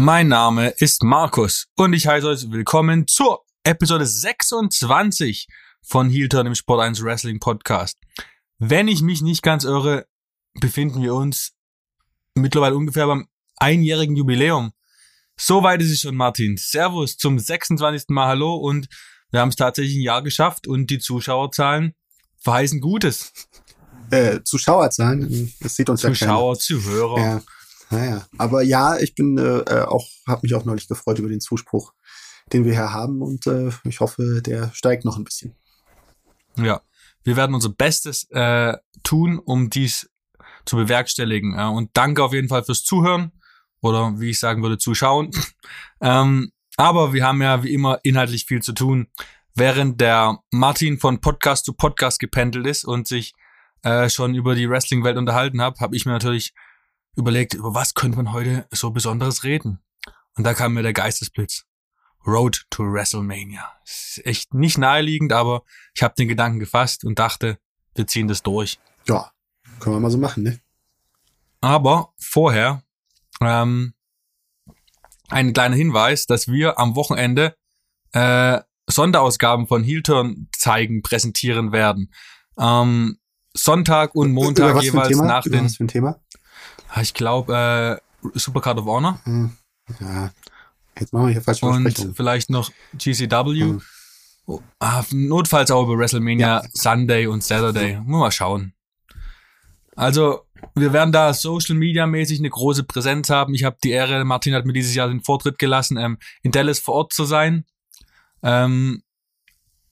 Mein Name ist Markus und ich heiße euch willkommen zur Episode 26 von Heel Turn im Sport 1 Wrestling Podcast. Wenn ich mich nicht ganz irre, befinden wir uns mittlerweile ungefähr beim einjährigen Jubiläum. So weit ist es schon, Martin. Servus zum 26. Mal Hallo und wir haben es tatsächlich ein Jahr geschafft und die Zuschauerzahlen verheißen Gutes. Äh, Zuschauerzahlen, das sieht uns Zuschauer, ja Zuhörer. Ja, naja. Aber ja, ich bin äh, äh auch, habe mich auch neulich gefreut über den Zuspruch, den wir hier haben und äh, ich hoffe, der steigt noch ein bisschen. Ja, wir werden unser Bestes äh, tun, um dies zu bewerkstelligen. Ja. Und danke auf jeden Fall fürs Zuhören oder wie ich sagen würde, zuschauen. ähm, aber wir haben ja wie immer inhaltlich viel zu tun. Während der Martin von Podcast zu Podcast gependelt ist und sich äh, schon über die Wrestling-Welt unterhalten hat, habe ich mir natürlich überlegt, über was könnte man heute so Besonderes reden. Und da kam mir der Geistesblitz. Road to WrestleMania. Ist echt nicht naheliegend, aber ich habe den Gedanken gefasst und dachte, wir ziehen das durch. Ja, können wir mal so machen, ne? Aber vorher ähm, ein kleiner Hinweis, dass wir am Wochenende äh, Sonderausgaben von Heelturn zeigen, präsentieren werden. Ähm, Sonntag und Montag jeweils nach Über den. Was für ein Thema? Ah, ich glaube, äh, Supercard of Honor. Hm. Ja. Jetzt machen wir hier falsch Und vielleicht noch GCW. Hm. Oh, ah, notfalls auch über WrestleMania ja. Sunday und Saturday. Muss mal schauen. Also, wir werden da Social Media mäßig eine große Präsenz haben. Ich habe die Ehre, Martin hat mir dieses Jahr den Vortritt gelassen, ähm, in Dallas vor Ort zu sein. Ähm,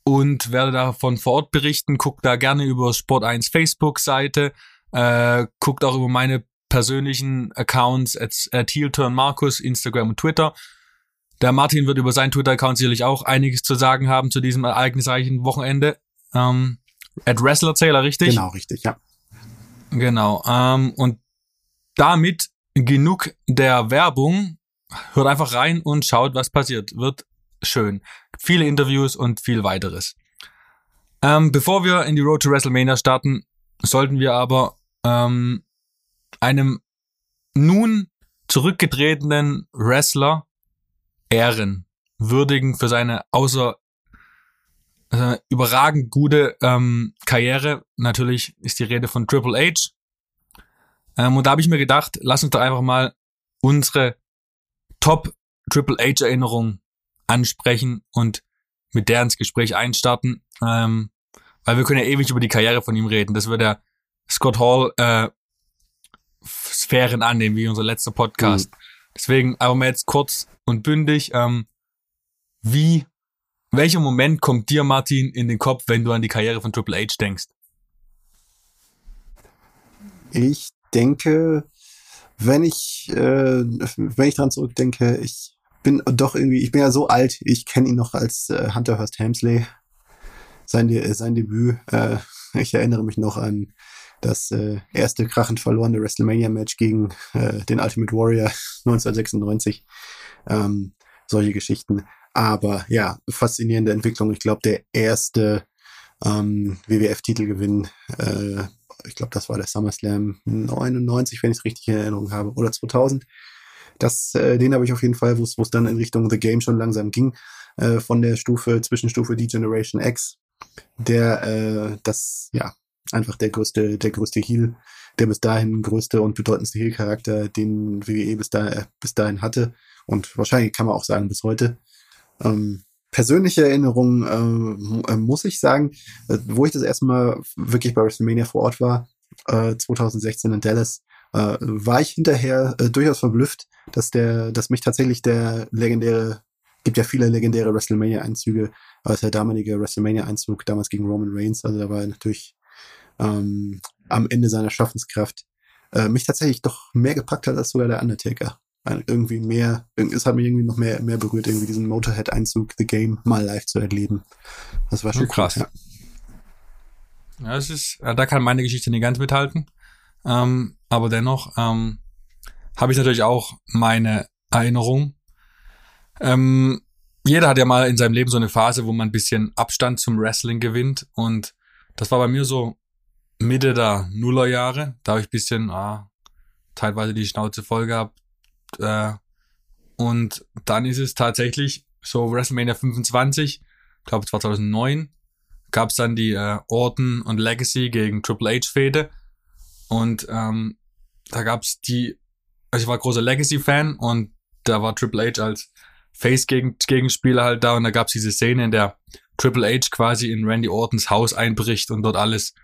und werde davon vor Ort berichten. Guckt da gerne über Sport 1 Facebook-Seite. Äh, guckt auch über meine persönlichen Accounts at, Heelturn Markus, Instagram und Twitter. Der Martin wird über seinen Twitter-Account sicherlich auch einiges zu sagen haben zu diesem ereignisreichen Wochenende. Ähm, at WrestlerZähler, richtig? Genau, richtig, ja. Genau. Ähm, und damit genug der Werbung. Hört einfach rein und schaut, was passiert. Wird schön. Viele Interviews und viel weiteres. Ähm, bevor wir in die Road to WrestleMania starten, sollten wir aber ähm, einem nun zurückgetretenen Wrestler ehren, würdigen für seine außer äh, überragend gute ähm, Karriere. Natürlich ist die Rede von Triple H. Ähm, und da habe ich mir gedacht, lass uns doch einfach mal unsere Top Triple H Erinnerung ansprechen und mit der ins Gespräch einstarten. Ähm, weil wir können ja ewig über die Karriere von ihm reden. Das wird der Scott Hall äh, Sphären annehmen, wie unser letzter Podcast. Mhm. Deswegen aber mal jetzt kurz und bündig, ähm, wie welcher Moment kommt dir, Martin, in den Kopf, wenn du an die Karriere von Triple H denkst? Ich denke, wenn ich, äh, wenn ich dran zurückdenke, ich bin doch irgendwie, ich bin ja so alt, ich kenne ihn noch als äh, Hunter Hurst Helmsley, sein, sein Debüt. Äh, ich erinnere mich noch an das äh, erste krachend verlorene WrestleMania-Match gegen äh, den Ultimate Warrior 1996. Ähm, solche Geschichten. Aber ja, faszinierende Entwicklung. Ich glaube, der erste ähm, WWF-Titelgewinn, äh, ich glaube, das war der SummerSlam 99, wenn ich es richtig in Erinnerung habe, oder 2000. Das, äh, den habe ich auf jeden Fall, wo es dann in Richtung The Game schon langsam ging, äh, von der Stufe, Zwischenstufe D-Generation X, der äh, das, ja, einfach der größte, der größte Heel, der bis dahin größte und bedeutendste Heel-Charakter, den WWE bis, da, bis dahin hatte. Und wahrscheinlich kann man auch sagen, bis heute. Ähm, persönliche Erinnerung äh, muss ich sagen, äh, wo ich das erste Mal wirklich bei WrestleMania vor Ort war, äh, 2016 in Dallas, äh, war ich hinterher äh, durchaus verblüfft, dass der, dass mich tatsächlich der legendäre, gibt ja viele legendäre WrestleMania-Einzüge, aber der damalige WrestleMania-Einzug damals gegen Roman Reigns, also da war natürlich ähm, am Ende seiner Schaffenskraft, äh, mich tatsächlich doch mehr gepackt hat als sogar der Undertaker irgendwie mehr, es hat mich irgendwie noch mehr, mehr berührt, irgendwie diesen Motorhead-Einzug, The Game, mal live zu erleben. Das war schon ja, krass. Cool, ja. ja, es ist, da kann meine Geschichte nicht ganz mithalten. Ähm, aber dennoch ähm, habe ich natürlich auch meine Erinnerung. Ähm, jeder hat ja mal in seinem Leben so eine Phase, wo man ein bisschen Abstand zum Wrestling gewinnt. Und das war bei mir so Mitte der Nullerjahre. Da habe ich bisschen ah, teilweise die Schnauze voll gehabt, äh, Und dann ist es tatsächlich so WrestleMania 25, ich glaube 2009, gab es dann die äh, Orton und Legacy gegen Triple H Fehde. Und ähm, da gab es die, also ich war großer Legacy-Fan und da war Triple H als Face-Gegenspieler halt da und da gab es diese Szene, in der Triple H quasi in Randy Ortons Haus einbricht und dort alles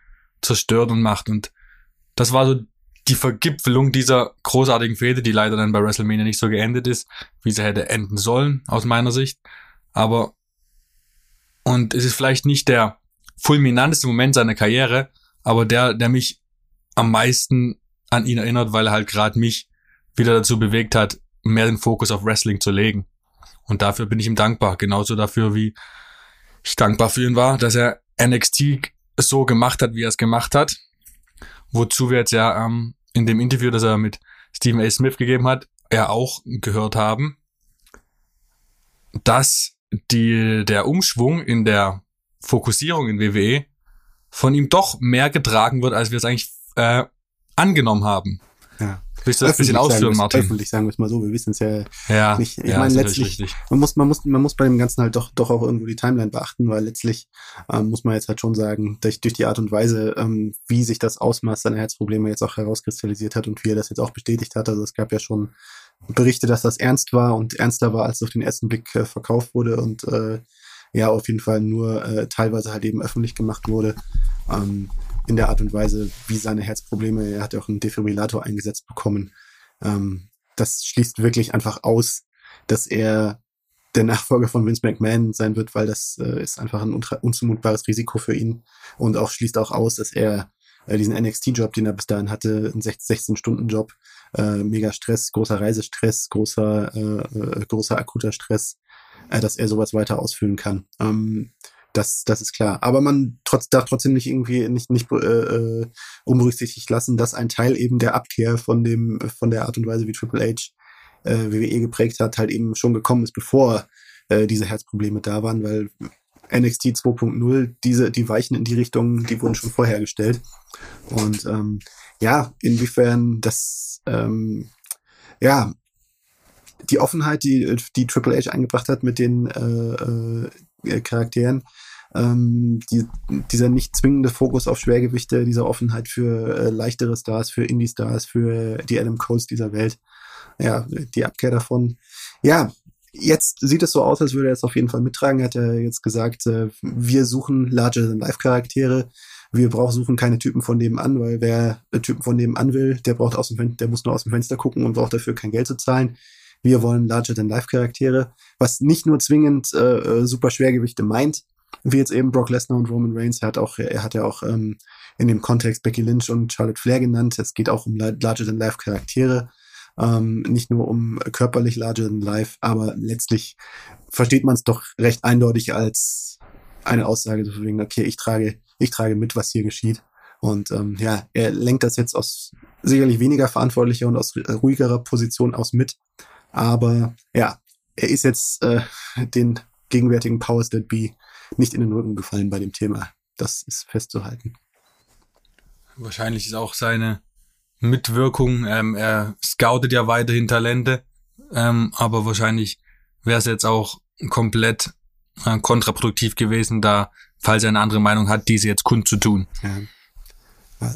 zerstört und macht. Und das war so die Vergipfelung dieser großartigen Fehde, die leider dann bei WrestleMania nicht so geendet ist, wie sie hätte enden sollen, aus meiner Sicht. Aber, und es ist vielleicht nicht der fulminanteste Moment seiner Karriere, aber der, der mich am meisten an ihn erinnert, weil er halt gerade mich wieder dazu bewegt hat, mehr den Fokus auf Wrestling zu legen. Und dafür bin ich ihm dankbar. Genauso dafür, wie ich dankbar für ihn war, dass er NXT so gemacht hat, wie er es gemacht hat. Wozu wir jetzt ja ähm, in dem Interview, das er mit Stephen A. Smith gegeben hat, ja auch gehört haben, dass die, der Umschwung in der Fokussierung in WWE von ihm doch mehr getragen wird, als wir es eigentlich äh, angenommen haben. Ja. Willst du das ein bisschen ausführen, Martin? Öffentlich sagen wir es mal so, wir wissen es ja, Ja, nicht. Ich ja, meine, letztlich, man muss, man muss, man muss bei dem Ganzen halt doch, doch auch irgendwo die Timeline beachten, weil letztlich ähm, muss man jetzt halt schon sagen, durch, durch die Art und Weise, ähm, wie sich das Ausmaß seiner Herzprobleme jetzt auch herauskristallisiert hat und wie er das jetzt auch bestätigt hat. Also es gab ja schon Berichte, dass das ernst war und ernster war, als es auf den ersten Blick äh, verkauft wurde und äh, ja, auf jeden Fall nur äh, teilweise halt eben öffentlich gemacht wurde. Ähm, in der Art und Weise, wie seine Herzprobleme, er hat ja auch einen Defibrillator eingesetzt bekommen. Ähm, das schließt wirklich einfach aus, dass er der Nachfolger von Vince McMahon sein wird, weil das äh, ist einfach ein unzumutbares Risiko für ihn und auch schließt auch aus, dass er äh, diesen NXT-Job, den er bis dahin hatte, ein 16-Stunden-Job, äh, mega Stress, großer Reisestress, großer, äh, äh, großer akuter Stress, äh, dass er sowas weiter ausfüllen kann. Ähm, das, das ist klar. Aber man trotz, darf trotzdem nicht irgendwie nicht, nicht äh, äh, unberücksichtigt lassen, dass ein Teil eben der Abkehr von dem, von der Art und Weise, wie Triple H äh, WWE geprägt hat, halt eben schon gekommen ist, bevor äh, diese Herzprobleme da waren, weil NXT 2.0, diese, die Weichen in die Richtung, die wurden schon vorhergestellt. Und ähm, ja, inwiefern das, ähm, ja, die Offenheit, die, die Triple H eingebracht hat mit den äh, äh, Charakteren, ähm, die, dieser nicht zwingende Fokus auf Schwergewichte, diese Offenheit für äh, leichtere Stars, für Indie-Stars, für die Adam Coles dieser Welt, ja, die Abkehr davon. Ja, jetzt sieht es so aus, als würde er es auf jeden Fall mittragen. Er hat ja jetzt gesagt, äh, wir suchen Larger-than-Life-Charaktere. Wir brauchen, suchen keine Typen von nebenan, weil wer äh, Typen von nebenan will, der braucht aus dem Fenster, der muss nur aus dem Fenster gucken und braucht dafür kein Geld zu zahlen. Wir wollen Larger-than-Life-Charaktere, was nicht nur zwingend äh, äh, super Schwergewichte meint, wie jetzt eben Brock Lesnar und Roman Reigns. Er hat auch, er hat ja auch ähm, in dem Kontext Becky Lynch und Charlotte Flair genannt. Es geht auch um Larger-than-Life-Charaktere, ähm, nicht nur um körperlich Larger-than-Life, aber letztlich versteht man es doch recht eindeutig als eine Aussage, so wegen, okay, ich trage, ich trage mit, was hier geschieht. Und ähm, ja, er lenkt das jetzt aus sicherlich weniger verantwortlicher und aus ruhigerer Position aus mit. Aber ja, er ist jetzt äh, den gegenwärtigen Powers That Be nicht in den Rücken gefallen bei dem Thema. Das ist festzuhalten. Wahrscheinlich ist auch seine Mitwirkung, ähm, er scoutet ja weiterhin Talente, ähm, aber wahrscheinlich wäre es jetzt auch komplett äh, kontraproduktiv gewesen, da, falls er eine andere Meinung hat, diese jetzt kundzutun. Ja.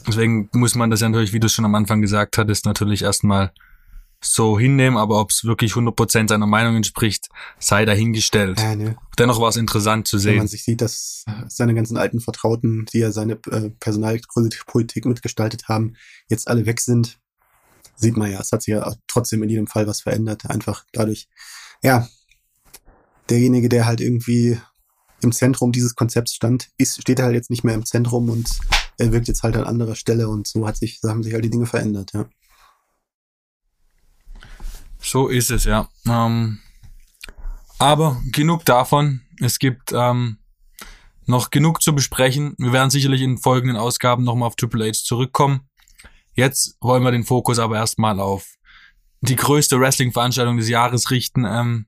Deswegen muss man das ja natürlich, wie du schon am Anfang gesagt hattest, natürlich erstmal so hinnehmen, aber ob es wirklich 100% seiner Meinung entspricht, sei dahingestellt. Ja, ne. Dennoch war es interessant zu Wenn man sehen. sich sieht, dass seine ganzen alten Vertrauten, die ja seine äh, Personalpolitik mitgestaltet haben, jetzt alle weg sind, sieht man ja, es hat sich ja trotzdem in jedem Fall was verändert. Einfach dadurch, ja, derjenige, der halt irgendwie im Zentrum dieses Konzepts stand, ist, steht halt jetzt nicht mehr im Zentrum und er wirkt jetzt halt an anderer Stelle und so hat sich, so haben sich halt die Dinge verändert, ja. So ist es, ja. Ähm, aber genug davon. Es gibt ähm, noch genug zu besprechen. Wir werden sicherlich in folgenden Ausgaben nochmal auf Triple H zurückkommen. Jetzt wollen wir den Fokus aber erstmal auf die größte Wrestling-Veranstaltung des Jahres richten. Ähm,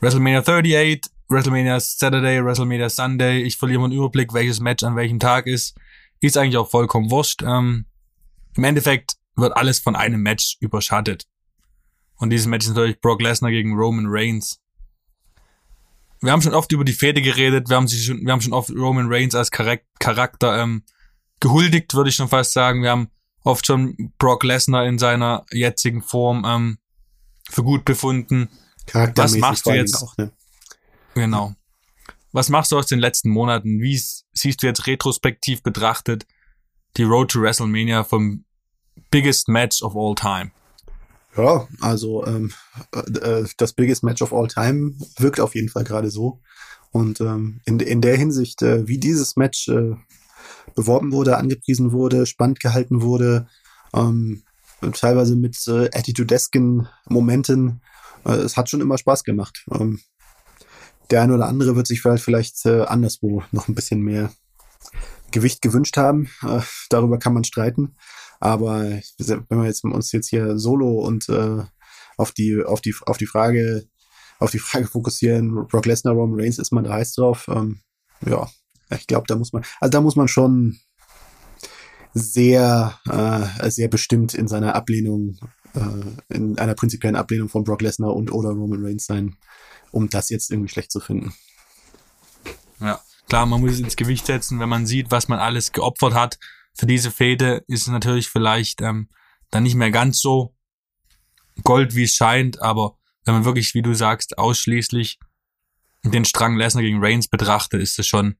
WrestleMania 38, WrestleMania Saturday, WrestleMania Sunday. Ich verliere meinen Überblick, welches Match an welchem Tag ist. Ist eigentlich auch vollkommen wurscht. Ähm, Im Endeffekt wird alles von einem Match überschattet. Und dieses Match ist natürlich Brock Lesnar gegen Roman Reigns. Wir haben schon oft über die Fehde geredet, wir haben, sich schon, wir haben schon oft Roman Reigns als Charakter ähm, gehuldigt, würde ich schon fast sagen. Wir haben oft schon Brock Lesnar in seiner jetzigen Form ähm, für gut befunden. Was machst du jetzt? Auch, ne? Genau. Was machst du aus den letzten Monaten? Wie siehst du jetzt retrospektiv betrachtet die Road to WrestleMania vom biggest match of all time? Ja, also ähm, äh, das biggest match of all time wirkt auf jeden Fall gerade so. Und ähm, in, in der Hinsicht, äh, wie dieses Match äh, beworben wurde, angepriesen wurde, spannend gehalten wurde, ähm, teilweise mit äh, attitudesken Momenten, äh, es hat schon immer Spaß gemacht. Ähm, der eine oder andere wird sich vielleicht, vielleicht äh, anderswo noch ein bisschen mehr Gewicht gewünscht haben. Äh, darüber kann man streiten. Aber wenn wir jetzt uns jetzt hier solo und äh, auf die auf die auf die Frage auf die Frage fokussieren, Brock Lesnar, Roman Reigns, ist man da heiß drauf? Ähm, ja, ich glaube, da muss man, also da muss man schon sehr äh, sehr bestimmt in seiner Ablehnung, äh, in einer prinzipiellen Ablehnung von Brock Lesnar und oder Roman Reigns sein, um das jetzt irgendwie schlecht zu finden. Ja, klar, man muss es ins Gewicht setzen, wenn man sieht, was man alles geopfert hat für diese Fäde, ist es natürlich vielleicht ähm, dann nicht mehr ganz so Gold, wie es scheint, aber wenn man wirklich, wie du sagst, ausschließlich den Strang Lesnar gegen Reigns betrachtet, ist das schon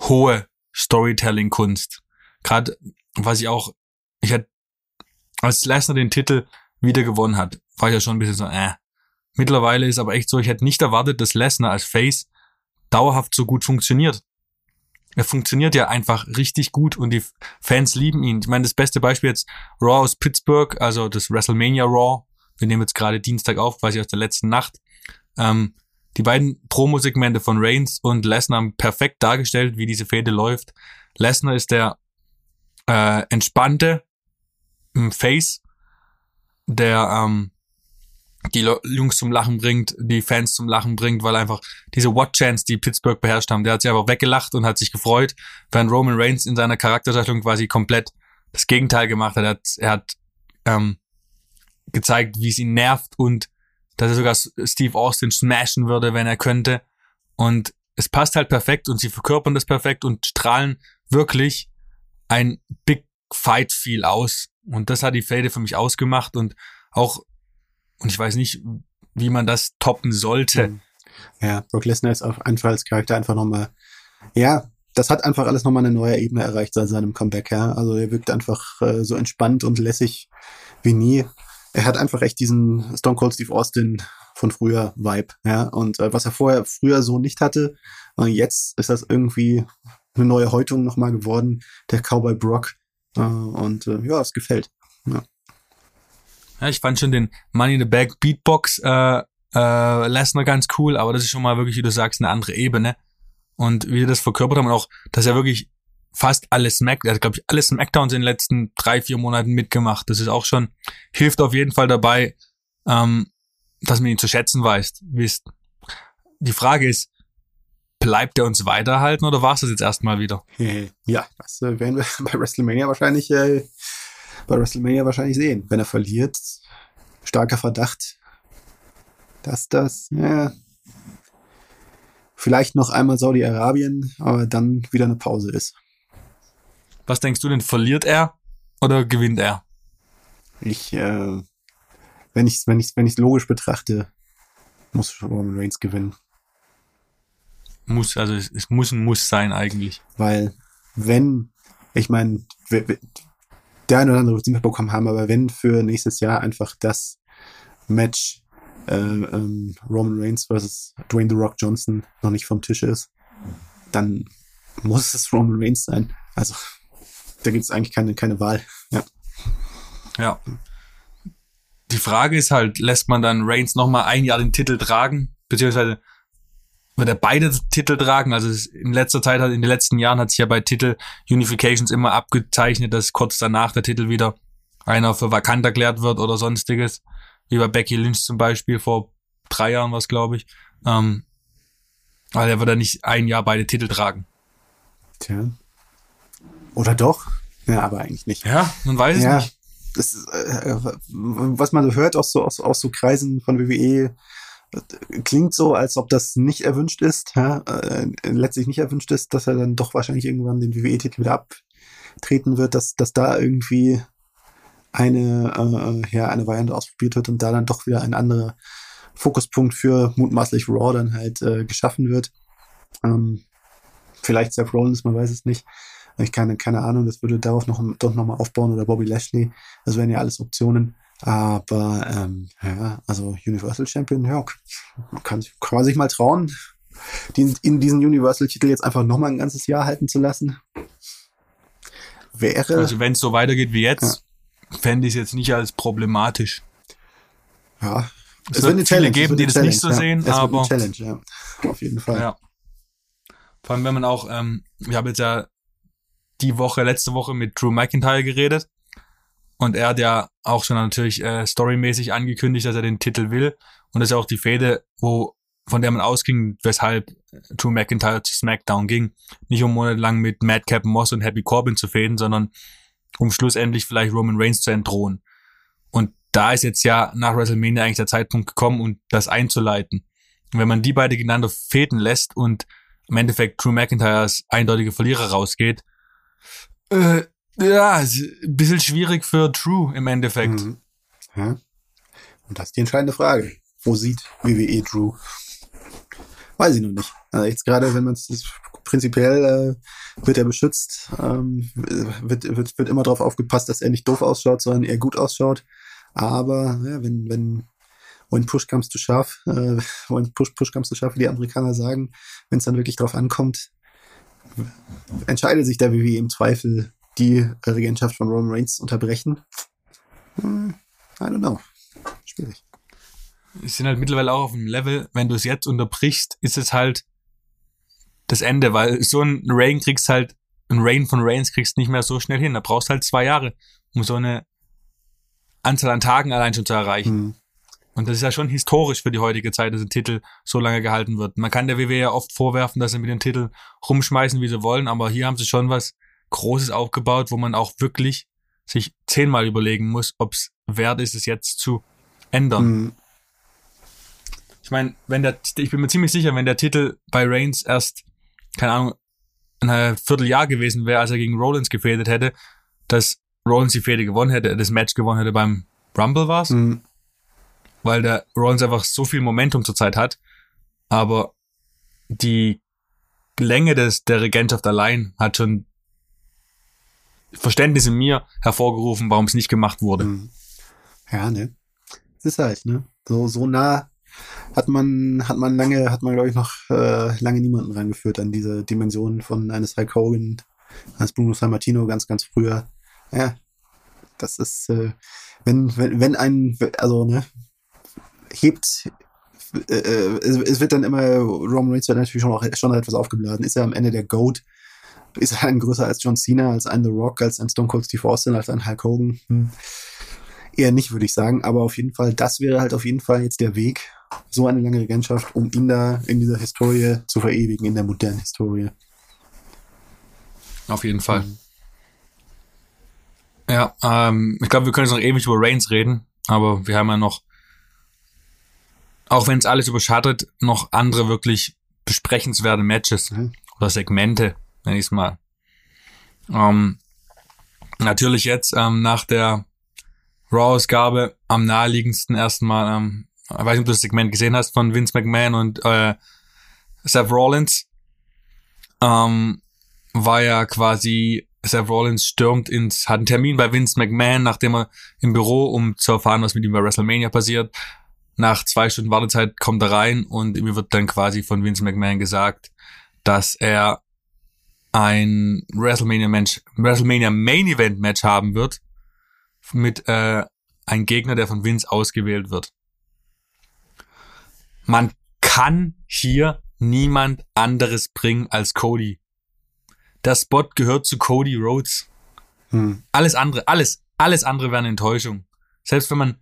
hohe Storytelling-Kunst. Gerade, was ich auch, ich hatte, als Lesnar den Titel wieder gewonnen hat, war ich ja schon ein bisschen so, äh. Mittlerweile ist aber echt so, ich hätte nicht erwartet, dass Lesnar als Face dauerhaft so gut funktioniert. Er funktioniert ja einfach richtig gut und die Fans lieben ihn. Ich meine, das beste Beispiel jetzt Raw aus Pittsburgh, also das WrestleMania Raw. Wir nehmen jetzt gerade Dienstag auf, quasi aus der letzten Nacht. Ähm, die beiden Promo-Segmente von Reigns und Lesnar haben perfekt dargestellt, wie diese Fehde läuft. Lesnar ist der äh, entspannte ähm, Face, der ähm, die Jungs zum Lachen bringt, die Fans zum Lachen bringt, weil einfach diese What-Chance, die Pittsburgh beherrscht haben, der hat sich einfach weggelacht und hat sich gefreut, während Roman Reigns in seiner Charakterdarstellung quasi komplett das Gegenteil gemacht hat. Er hat, er hat ähm, gezeigt, wie es ihn nervt und dass er sogar Steve Austin smashen würde, wenn er könnte. Und es passt halt perfekt und sie verkörpern das perfekt und strahlen wirklich ein Big Fight Feel aus. Und das hat die Fade für mich ausgemacht und auch und ich weiß nicht, wie man das toppen sollte. Hm. Ja, Brock Lesnar ist auf einfach als Charakter einfach nochmal, ja, das hat einfach alles nochmal eine neue Ebene erreicht seit seinem Comeback, ja. Also er wirkt einfach äh, so entspannt und lässig wie nie. Er hat einfach echt diesen Stone Cold Steve Austin von früher Vibe, ja. Und äh, was er vorher früher so nicht hatte, äh, jetzt ist das irgendwie eine neue Häutung nochmal geworden, der Cowboy Brock. Äh, und äh, ja, es gefällt. Ja. Ja, ich fand schon den Money in the Bag Beatbox äh, äh, Lesnar ganz cool, aber das ist schon mal wirklich, wie du sagst, eine andere Ebene. Und wie wir das verkörpert haben und auch, dass er wirklich fast alles Smack, er hat, glaube ich, alle Smackdowns in den letzten drei, vier Monaten mitgemacht. Das ist auch schon, hilft auf jeden Fall dabei, ähm, dass man ihn zu schätzen weiß. Wisst. Die Frage ist, bleibt er uns weiterhalten oder war es das jetzt erstmal wieder? Ja, das äh, werden wir bei WrestleMania wahrscheinlich äh, bei WrestleMania wahrscheinlich sehen. Wenn er verliert, starker Verdacht, dass das, ja, vielleicht noch einmal Saudi-Arabien, aber dann wieder eine Pause ist. Was denkst du denn, verliert er oder gewinnt er? Ich, äh, wenn ich wenn ich wenn logisch betrachte, muss Roman Reigns gewinnen. Muss, also es, es muss ein Muss sein eigentlich. Weil wenn, ich meine, der eine oder andere wird es bekommen haben, aber wenn für nächstes Jahr einfach das Match äh, ähm, Roman Reigns versus Dwayne The Rock Johnson noch nicht vom Tisch ist, dann muss es Roman Reigns sein. Also da gibt es eigentlich keine, keine Wahl. Ja. ja. Die Frage ist halt, lässt man dann Reigns nochmal ein Jahr den Titel tragen, beziehungsweise wird er beide Titel tragen. Also in letzter Zeit, in den letzten Jahren hat sich ja bei Titel Unifications immer abgezeichnet, dass kurz danach der Titel wieder einer für vakant erklärt wird oder sonstiges. Wie bei Becky Lynch zum Beispiel vor drei Jahren was, glaube ich. Ähm, weil er wird ja nicht ein Jahr beide Titel tragen. Tja. Oder doch? Ja, aber eigentlich nicht. Ja, man weiß es ja. nicht. das, äh, was man so hört aus so, aus, aus so Kreisen von WWE, äh, klingt so, als ob das nicht erwünscht ist, ja, äh, letztlich nicht erwünscht ist, dass er dann doch wahrscheinlich irgendwann den WWE-Titel wieder abtreten wird, dass, dass da irgendwie eine, äh, ja, eine Variante ausprobiert wird und da dann doch wieder ein anderer Fokuspunkt für mutmaßlich Raw dann halt äh, geschaffen wird. Ähm, vielleicht Seth Rollins, man weiß es nicht. Ich keine, keine Ahnung, das würde darauf noch, doch nochmal aufbauen oder Bobby Lashley. Das wären ja alles Optionen. Aber ähm, ja, also Universal Champion, ja, kann, kann man sich mal trauen, die, in diesen Universal-Titel jetzt einfach nochmal ein ganzes Jahr halten zu lassen. Wäre. Also wenn es so weitergeht wie jetzt, ja. fände ich es jetzt nicht als problematisch. Ja. Es, es wird eine Challenge geben, die das nicht so ja. sehen, es aber. Wird eine Challenge, ja. Auf jeden Fall. Ja. Vor allem, wenn man auch, ähm, wir haben jetzt ja die Woche, letzte Woche mit Drew McIntyre geredet. Und er hat ja auch schon natürlich äh, storymäßig angekündigt, dass er den Titel will. Und das ist auch die Fehde, wo, von der man ausging, weshalb Drew McIntyre zu SmackDown ging. Nicht um monatelang mit Madcap Moss und Happy Corbin zu fäden, sondern um schlussendlich vielleicht Roman Reigns zu entdrohen. Und da ist jetzt ja nach WrestleMania eigentlich der Zeitpunkt gekommen, um das einzuleiten. Und wenn man die beide gegeneinander fäden lässt und im Endeffekt Drew McIntyre als eindeutige Verlierer rausgeht, äh, ja, ein bisschen schwierig für Drew im Endeffekt. Mhm. Ja. Und das ist die entscheidende Frage. Wo sieht WWE Drew? Weiß ich noch nicht. Also jetzt gerade, wenn man es prinzipiell äh, wird er beschützt, ähm, wird, wird, wird immer darauf aufgepasst, dass er nicht doof ausschaut, sondern eher gut ausschaut. Aber ja, wenn, wenn when push comes to shove, äh, when push, push comes to shove, wie die Amerikaner sagen, wenn es dann wirklich drauf ankommt, entscheidet sich der WWE im Zweifel, die Regentschaft von Roman Reigns unterbrechen. Hm, I don't know. Schwierig. Es sind halt mittlerweile auch auf dem Level, wenn du es jetzt unterbrichst, ist es halt das Ende, weil so ein Reign kriegst halt, ein Reign von Reigns kriegst nicht mehr so schnell hin. Da brauchst halt zwei Jahre, um so eine Anzahl an Tagen allein schon zu erreichen. Hm. Und das ist ja schon historisch für die heutige Zeit, dass ein Titel so lange gehalten wird. Man kann der WWE ja oft vorwerfen, dass sie mit den Titeln rumschmeißen, wie sie wollen, aber hier haben sie schon was Großes aufgebaut, wo man auch wirklich sich zehnmal überlegen muss, ob es wert ist, es jetzt zu ändern. Mhm. Ich meine, wenn der, ich bin mir ziemlich sicher, wenn der Titel bei Reigns erst, keine Ahnung, ein Vierteljahr gewesen wäre, als er gegen Rollins gefädet hätte, dass Rollins die Fehde gewonnen hätte, das Match gewonnen hätte beim Rumble war's. Mhm weil der Rollins einfach so viel Momentum zurzeit hat. Aber die Länge des, der Regentschaft allein hat schon Verständnis in mir hervorgerufen, warum es nicht gemacht wurde. Mhm. Ja, ne? Es ist halt, ne? So, so nah hat man, hat man lange, hat man, glaube ich, noch äh, lange niemanden reingeführt an diese Dimension von eines Hulk Hogan, als Bruno San Martino ganz, ganz früher. Ja, das ist, äh, wenn, wenn, wenn ein, also, ne, hebt, äh, äh, es, es, wird dann immer, Roman Reigns wird natürlich schon, auch, schon etwas aufgeblasen. Ist er am Ende der GOAT? Ist er ein größer als John Cena, als ein The Rock, als ein Stone Cold Steve Austin, als ein Hulk Hogan? Hm. Eher nicht, würde ich sagen. Aber auf jeden Fall, das wäre halt auf jeden Fall jetzt der Weg, so eine lange Regentschaft, um ihn da in dieser Historie zu verewigen, in der modernen Historie. Auf jeden Fall. Mhm. Ja, ähm, ich glaube, wir können jetzt noch ewig über Reigns reden, aber wir haben ja noch auch wenn es alles überschattet, noch andere wirklich besprechenswerte Matches mhm. oder Segmente, wenn ich es mal. Ähm, natürlich jetzt ähm, nach der Raw-Ausgabe am naheliegendsten erstmal, ähm, ich weiß nicht, ob du das Segment gesehen hast von Vince McMahon und äh, Seth Rollins. Ähm, war ja quasi Seth Rollins stürmt ins, hat einen Termin bei Vince McMahon, nachdem er im Büro, um zu erfahren, was mit ihm bei WrestleMania passiert, nach zwei Stunden Wartezeit kommt er rein und mir wird dann quasi von Vince McMahon gesagt, dass er ein WrestleMania Match, WrestleMania Main Event Match haben wird mit äh, einem Gegner, der von Vince ausgewählt wird. Man kann hier niemand anderes bringen als Cody. Der Spot gehört zu Cody Rhodes. Hm. Alles andere, alles, alles andere wäre eine Enttäuschung. Selbst wenn man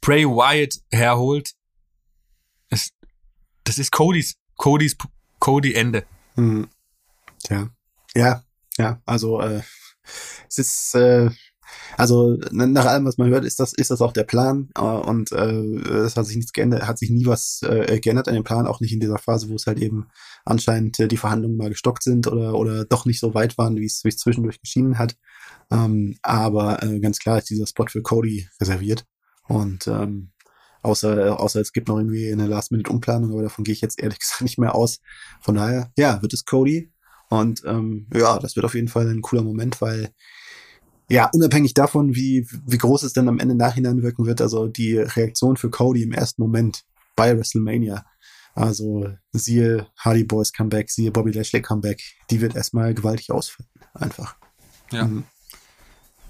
Bray Wyatt herholt, ist, das ist Codys, Codys, Cody Ende. Mhm. Ja, ja, ja, also äh, es ist, äh, also nach allem, was man hört, ist das, ist das auch der Plan. Äh, und äh, es hat sich nichts geändert, hat sich nie was äh, geändert an dem Plan, auch nicht in dieser Phase, wo es halt eben anscheinend äh, die Verhandlungen mal gestockt sind oder, oder doch nicht so weit waren, wie es, wie zwischendurch geschienen hat. Ähm, aber äh, ganz klar ist dieser Spot für Cody reserviert. Und ähm, außer, außer es gibt noch irgendwie eine Last-Minute-Umplanung, aber davon gehe ich jetzt ehrlich gesagt nicht mehr aus. Von daher, ja, wird es Cody. Und ähm, ja, das wird auf jeden Fall ein cooler Moment, weil ja, unabhängig davon, wie, wie groß es dann am Ende nachhinein wirken wird, also die Reaktion für Cody im ersten Moment bei WrestleMania, also siehe Hardy Boys Comeback, siehe Bobby Lashley Comeback, die wird erstmal gewaltig ausfallen, einfach. Ja. Mhm.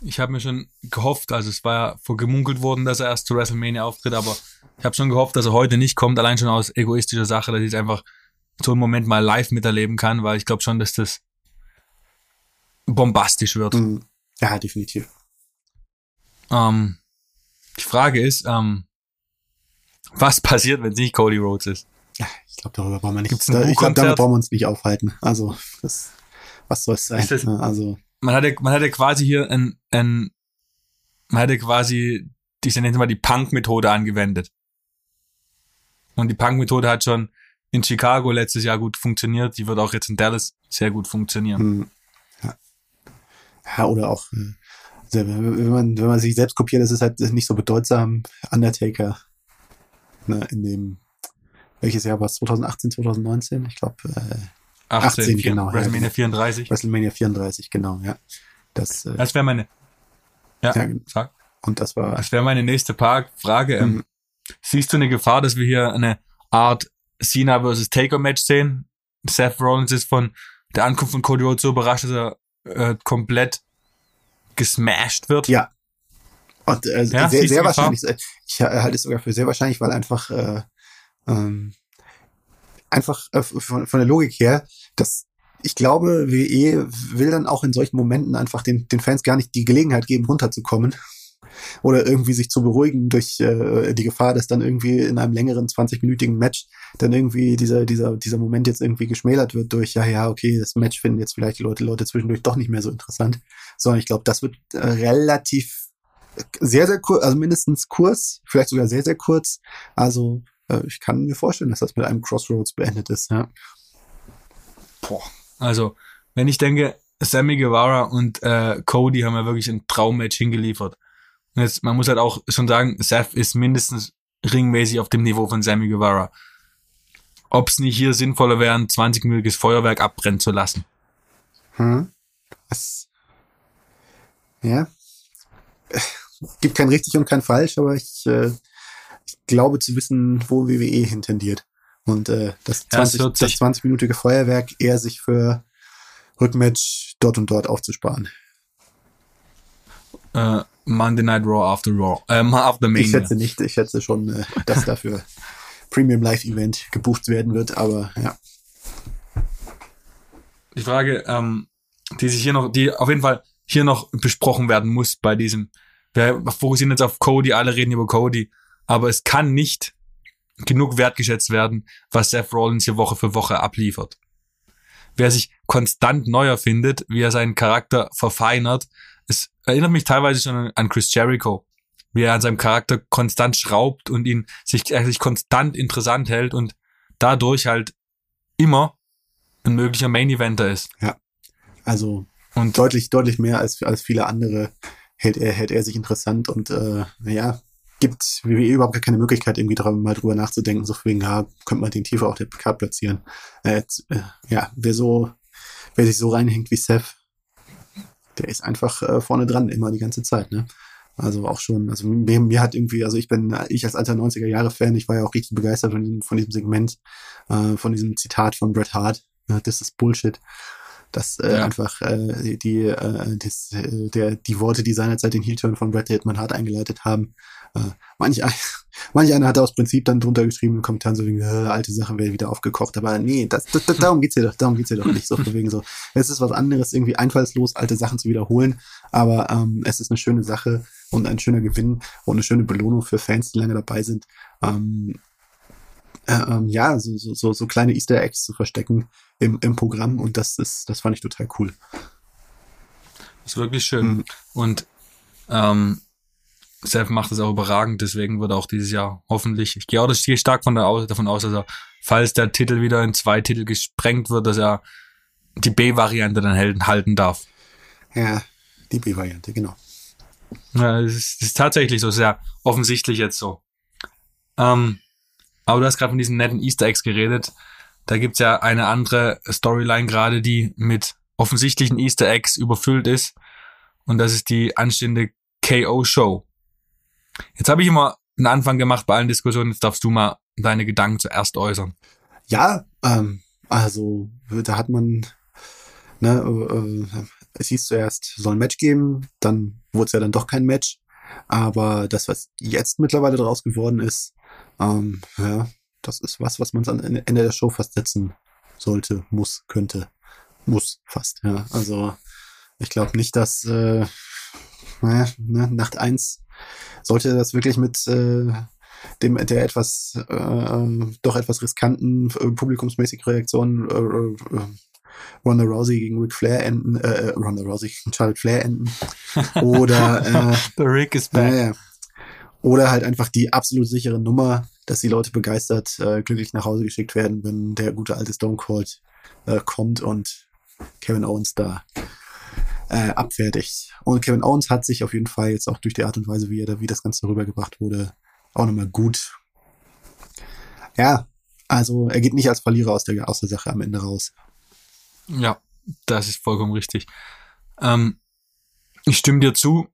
Ich habe mir schon gehofft, also es war ja vorgemunkelt worden, dass er erst zu WrestleMania auftritt, aber ich habe schon gehofft, dass er heute nicht kommt, allein schon aus egoistischer Sache, dass ich einfach so einen Moment mal live miterleben kann, weil ich glaube schon, dass das bombastisch wird. Mhm. Ja, definitiv. Ähm, die Frage ist, ähm, was passiert, wenn es nicht Cody Rhodes ist? Ja, ich glaube, darüber brauchen wir nicht. Da, ich glaube, damit brauchen wir uns nicht aufhalten. Also, das, was soll es sein? Das, also, man hatte, man hatte quasi hier ein, ein man hatte quasi, ich nenne mal die Punk-Methode angewendet. Und die Punk-Methode hat schon in Chicago letztes Jahr gut funktioniert. Die wird auch jetzt in Dallas sehr gut funktionieren. Hm. Ja, oder auch, äh, also wenn man, wenn man sich selbst kopiert, ist es halt nicht so bedeutsam. Undertaker, ne, in dem, welches Jahr war es? 2018, 2019? Ich glaube, äh, 18, 18 genau. WrestleMania ja, 34. WrestleMania 34, genau, ja. Das, äh, das wäre meine, ja, ja, sag. Und das war. Das wäre meine nächste Frage. Ähm, mhm. siehst du eine Gefahr, dass wir hier eine Art Cena versus Taker Match sehen? Seth Rollins ist von der Ankunft von Cody Rhodes so überrascht, dass er äh, komplett gesmashed wird. Ja. Und äh, ja, sehr, sehr wahrscheinlich. Ich halte es sogar für sehr wahrscheinlich, weil einfach äh, ähm, einfach äh, von, von der Logik her, dass ich glaube, WE will dann auch in solchen Momenten einfach den, den Fans gar nicht die Gelegenheit geben, runterzukommen oder irgendwie sich zu beruhigen durch äh, die Gefahr, dass dann irgendwie in einem längeren 20-minütigen Match dann irgendwie dieser, dieser, dieser Moment jetzt irgendwie geschmälert wird durch, ja, ja, okay, das Match finden jetzt vielleicht die Leute, Leute zwischendurch doch nicht mehr so interessant. Sondern ich glaube, das wird äh, relativ sehr, sehr kurz, also mindestens kurz, vielleicht sogar sehr, sehr kurz. Also äh, ich kann mir vorstellen, dass das mit einem Crossroads beendet ist, ja. Boah. Also, wenn ich denke, Sammy Guevara und äh, Cody haben ja wirklich ein Traummatch hingeliefert. Jetzt, man muss halt auch schon sagen, Seth ist mindestens ringmäßig auf dem Niveau von Sammy Guevara. Ob es nicht hier sinnvoller wäre, ein 20-minütiges Feuerwerk abbrennen zu lassen. Hm. Was? Ja. Gibt kein richtig und kein falsch, aber ich, äh, ich glaube zu wissen, wo WWE hintendiert. Und äh, das 20, ja, das 20-minütige Feuerwerk eher sich für Rückmatch dort und dort aufzusparen. Äh, Monday Night Raw after Raw. Äh, after Mania. Ich schätze nicht, ich schätze schon, äh, dass dafür Premium Live Event gebucht werden wird, aber ja. Die Frage, ähm, die sich hier noch, die auf jeden Fall hier noch besprochen werden muss bei diesem. Wir fokussieren jetzt auf Cody, alle reden über Cody, aber es kann nicht genug wertgeschätzt werden, was Seth Rollins hier Woche für Woche abliefert. Wer sich konstant neu erfindet, wie er seinen Charakter verfeinert, es erinnert mich teilweise schon an Chris Jericho, wie er an seinem Charakter konstant schraubt und ihn sich, er sich konstant interessant hält und dadurch halt immer ein möglicher Main Eventer ist. Ja. Also und deutlich, deutlich mehr als, als viele andere hält er, hält er sich interessant und äh, naja, gibt WWE überhaupt keine Möglichkeit, irgendwie drüber, mal drüber nachzudenken, so wegen, ja, könnte man den tiefer auf der Card platzieren. Äh, äh, ja, wer so, wer sich so reinhängt wie Seth, der ist einfach äh, vorne dran, immer die ganze Zeit, ne? Also auch schon, also mir, mir hat irgendwie, also ich bin, ich als alter 90er Jahre Fan, ich war ja auch richtig begeistert von diesem, von diesem Segment, äh, von diesem Zitat von Bret Hart, ne, das ist Bullshit. Dass äh, ja. einfach äh, die, äh, das, äh, der, die Worte, die seinerzeit den Heel-Turn von Bret Hitman Hart eingeleitet haben, manch, ein, manch einer hat aus Prinzip dann drunter geschrieben im Kommentar so wegen, äh, alte Sache wäre wieder aufgekocht. Aber nee, das, das, das, darum geht's hier doch, darum geht's hier doch nicht so wegen so. Es ist was anderes, irgendwie einfallslos alte Sachen zu wiederholen, aber ähm, es ist eine schöne Sache und ein schöner Gewinn und eine schöne Belohnung für Fans, die lange dabei sind. Ähm, äh, ähm, ja, so, so, so, so kleine Easter Eggs zu verstecken im, im Programm und das ist, das fand ich total cool. Das ist wirklich schön. Mhm. Und Ähm, Seth macht es auch überragend, deswegen wird er auch dieses Jahr hoffentlich, ich gehe auch ich gehe stark von der, davon aus, dass er, falls der Titel wieder in zwei Titel gesprengt wird, dass er die B-Variante dann halten, halten darf. Ja, die B-Variante, genau. Ja, es ist, ist, tatsächlich so sehr offensichtlich jetzt so. Ähm, aber du hast gerade von diesen netten Easter Eggs geredet. Da gibt's ja eine andere Storyline gerade, die mit offensichtlichen Easter Eggs überfüllt ist. Und das ist die anstehende KO-Show. Jetzt habe ich immer einen Anfang gemacht bei allen Diskussionen. Jetzt darfst du mal deine Gedanken zuerst äußern. Ja, ähm, also da hat man, ne, äh, es hieß zuerst, soll ein Match geben, dann wurde es ja dann doch kein Match. Aber das, was jetzt mittlerweile daraus geworden ist, ähm, ja, das ist was, was man am Ende der Show fast setzen sollte, muss, könnte, muss fast. Ja, also ich glaube nicht, dass äh, naja, ne, Nacht eins sollte das wirklich mit äh, dem der etwas äh, doch etwas riskanten äh, publikumsmäßigen Reaktion äh, äh, Ronda Rousey gegen Ric Flair enden, äh, Ronda Rousey gegen Charlotte Flair enden. Oder äh, The Rick is back. Äh, oder halt einfach die absolut sichere Nummer, dass die Leute begeistert äh, glücklich nach Hause geschickt werden, wenn der gute alte Stone Cold äh, kommt und Kevin Owens da äh, abfertigt. Und Kevin Owens hat sich auf jeden Fall jetzt auch durch die Art und Weise, wie er da, wie das Ganze rübergebracht wurde, auch nochmal gut. Ja, also er geht nicht als Verlierer aus der, aus der Sache am Ende raus. Ja, das ist vollkommen richtig. Ähm, ich stimme dir zu.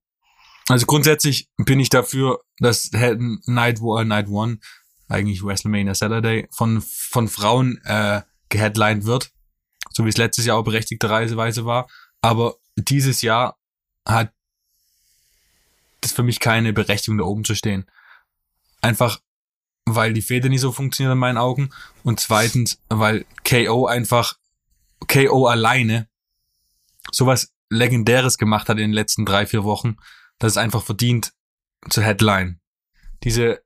Also grundsätzlich bin ich dafür, dass Night, äh, Night One, eigentlich WrestleMania Saturday, von, von Frauen äh, geheadlined wird. So wie es letztes Jahr auch berechtigte Reiseweise war. Aber dieses Jahr hat das für mich keine Berechtigung, da oben zu stehen. Einfach, weil die Feder nicht so funktioniert in meinen Augen. Und zweitens, weil KO einfach KO alleine sowas Legendäres gemacht hat in den letzten drei, vier Wochen, dass es einfach verdient zur Headline. Diese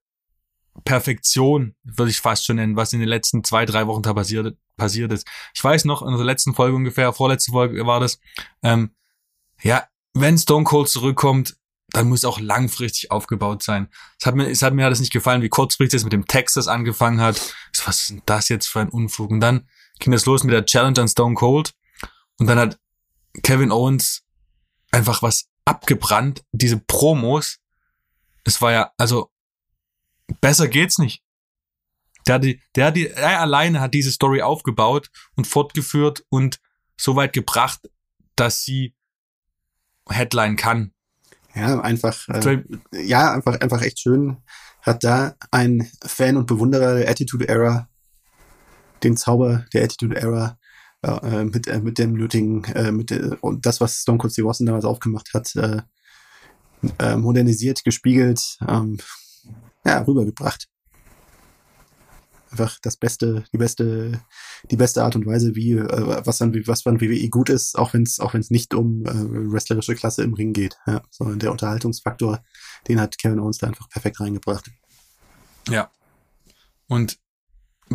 Perfektion, würde ich fast schon nennen, was in den letzten zwei, drei Wochen da passiert, passiert ist. Ich weiß noch, in unserer letzten Folge ungefähr, vorletzte Folge war das, ähm, ja, wenn Stone Cold zurückkommt, dann muss auch langfristig aufgebaut sein. Es hat mir, es hat mir das nicht gefallen, wie kurzfristig es mit dem Texas angefangen hat. Was ist denn das jetzt für ein Unfug? Und dann ging das los mit der Challenge an Stone Cold. Und dann hat Kevin Owens einfach was abgebrannt. Diese Promos. Es war ja, also, besser geht's nicht. Der, hat die, der, hat die, er alleine hat diese Story aufgebaut und fortgeführt und so weit gebracht, dass sie Headline kann. Ja, einfach, äh, ja, einfach, einfach echt schön. Hat da ein Fan und Bewunderer der Attitude Era den Zauber der Attitude Era äh, mit, äh, mit dem nötigen, äh, mit der, und das, was Stone Cold Steve Austin damals aufgemacht hat, äh, äh, modernisiert, gespiegelt, ähm, ja, rübergebracht. Einfach das beste, die beste, die beste Art und Weise, wie äh, was dann, was dann WWE gut ist, auch wenn es, auch wenn es nicht um äh, wrestlerische Klasse im Ring geht, ja, sondern der Unterhaltungsfaktor, den hat Kevin Owens da einfach perfekt reingebracht. Ja. Und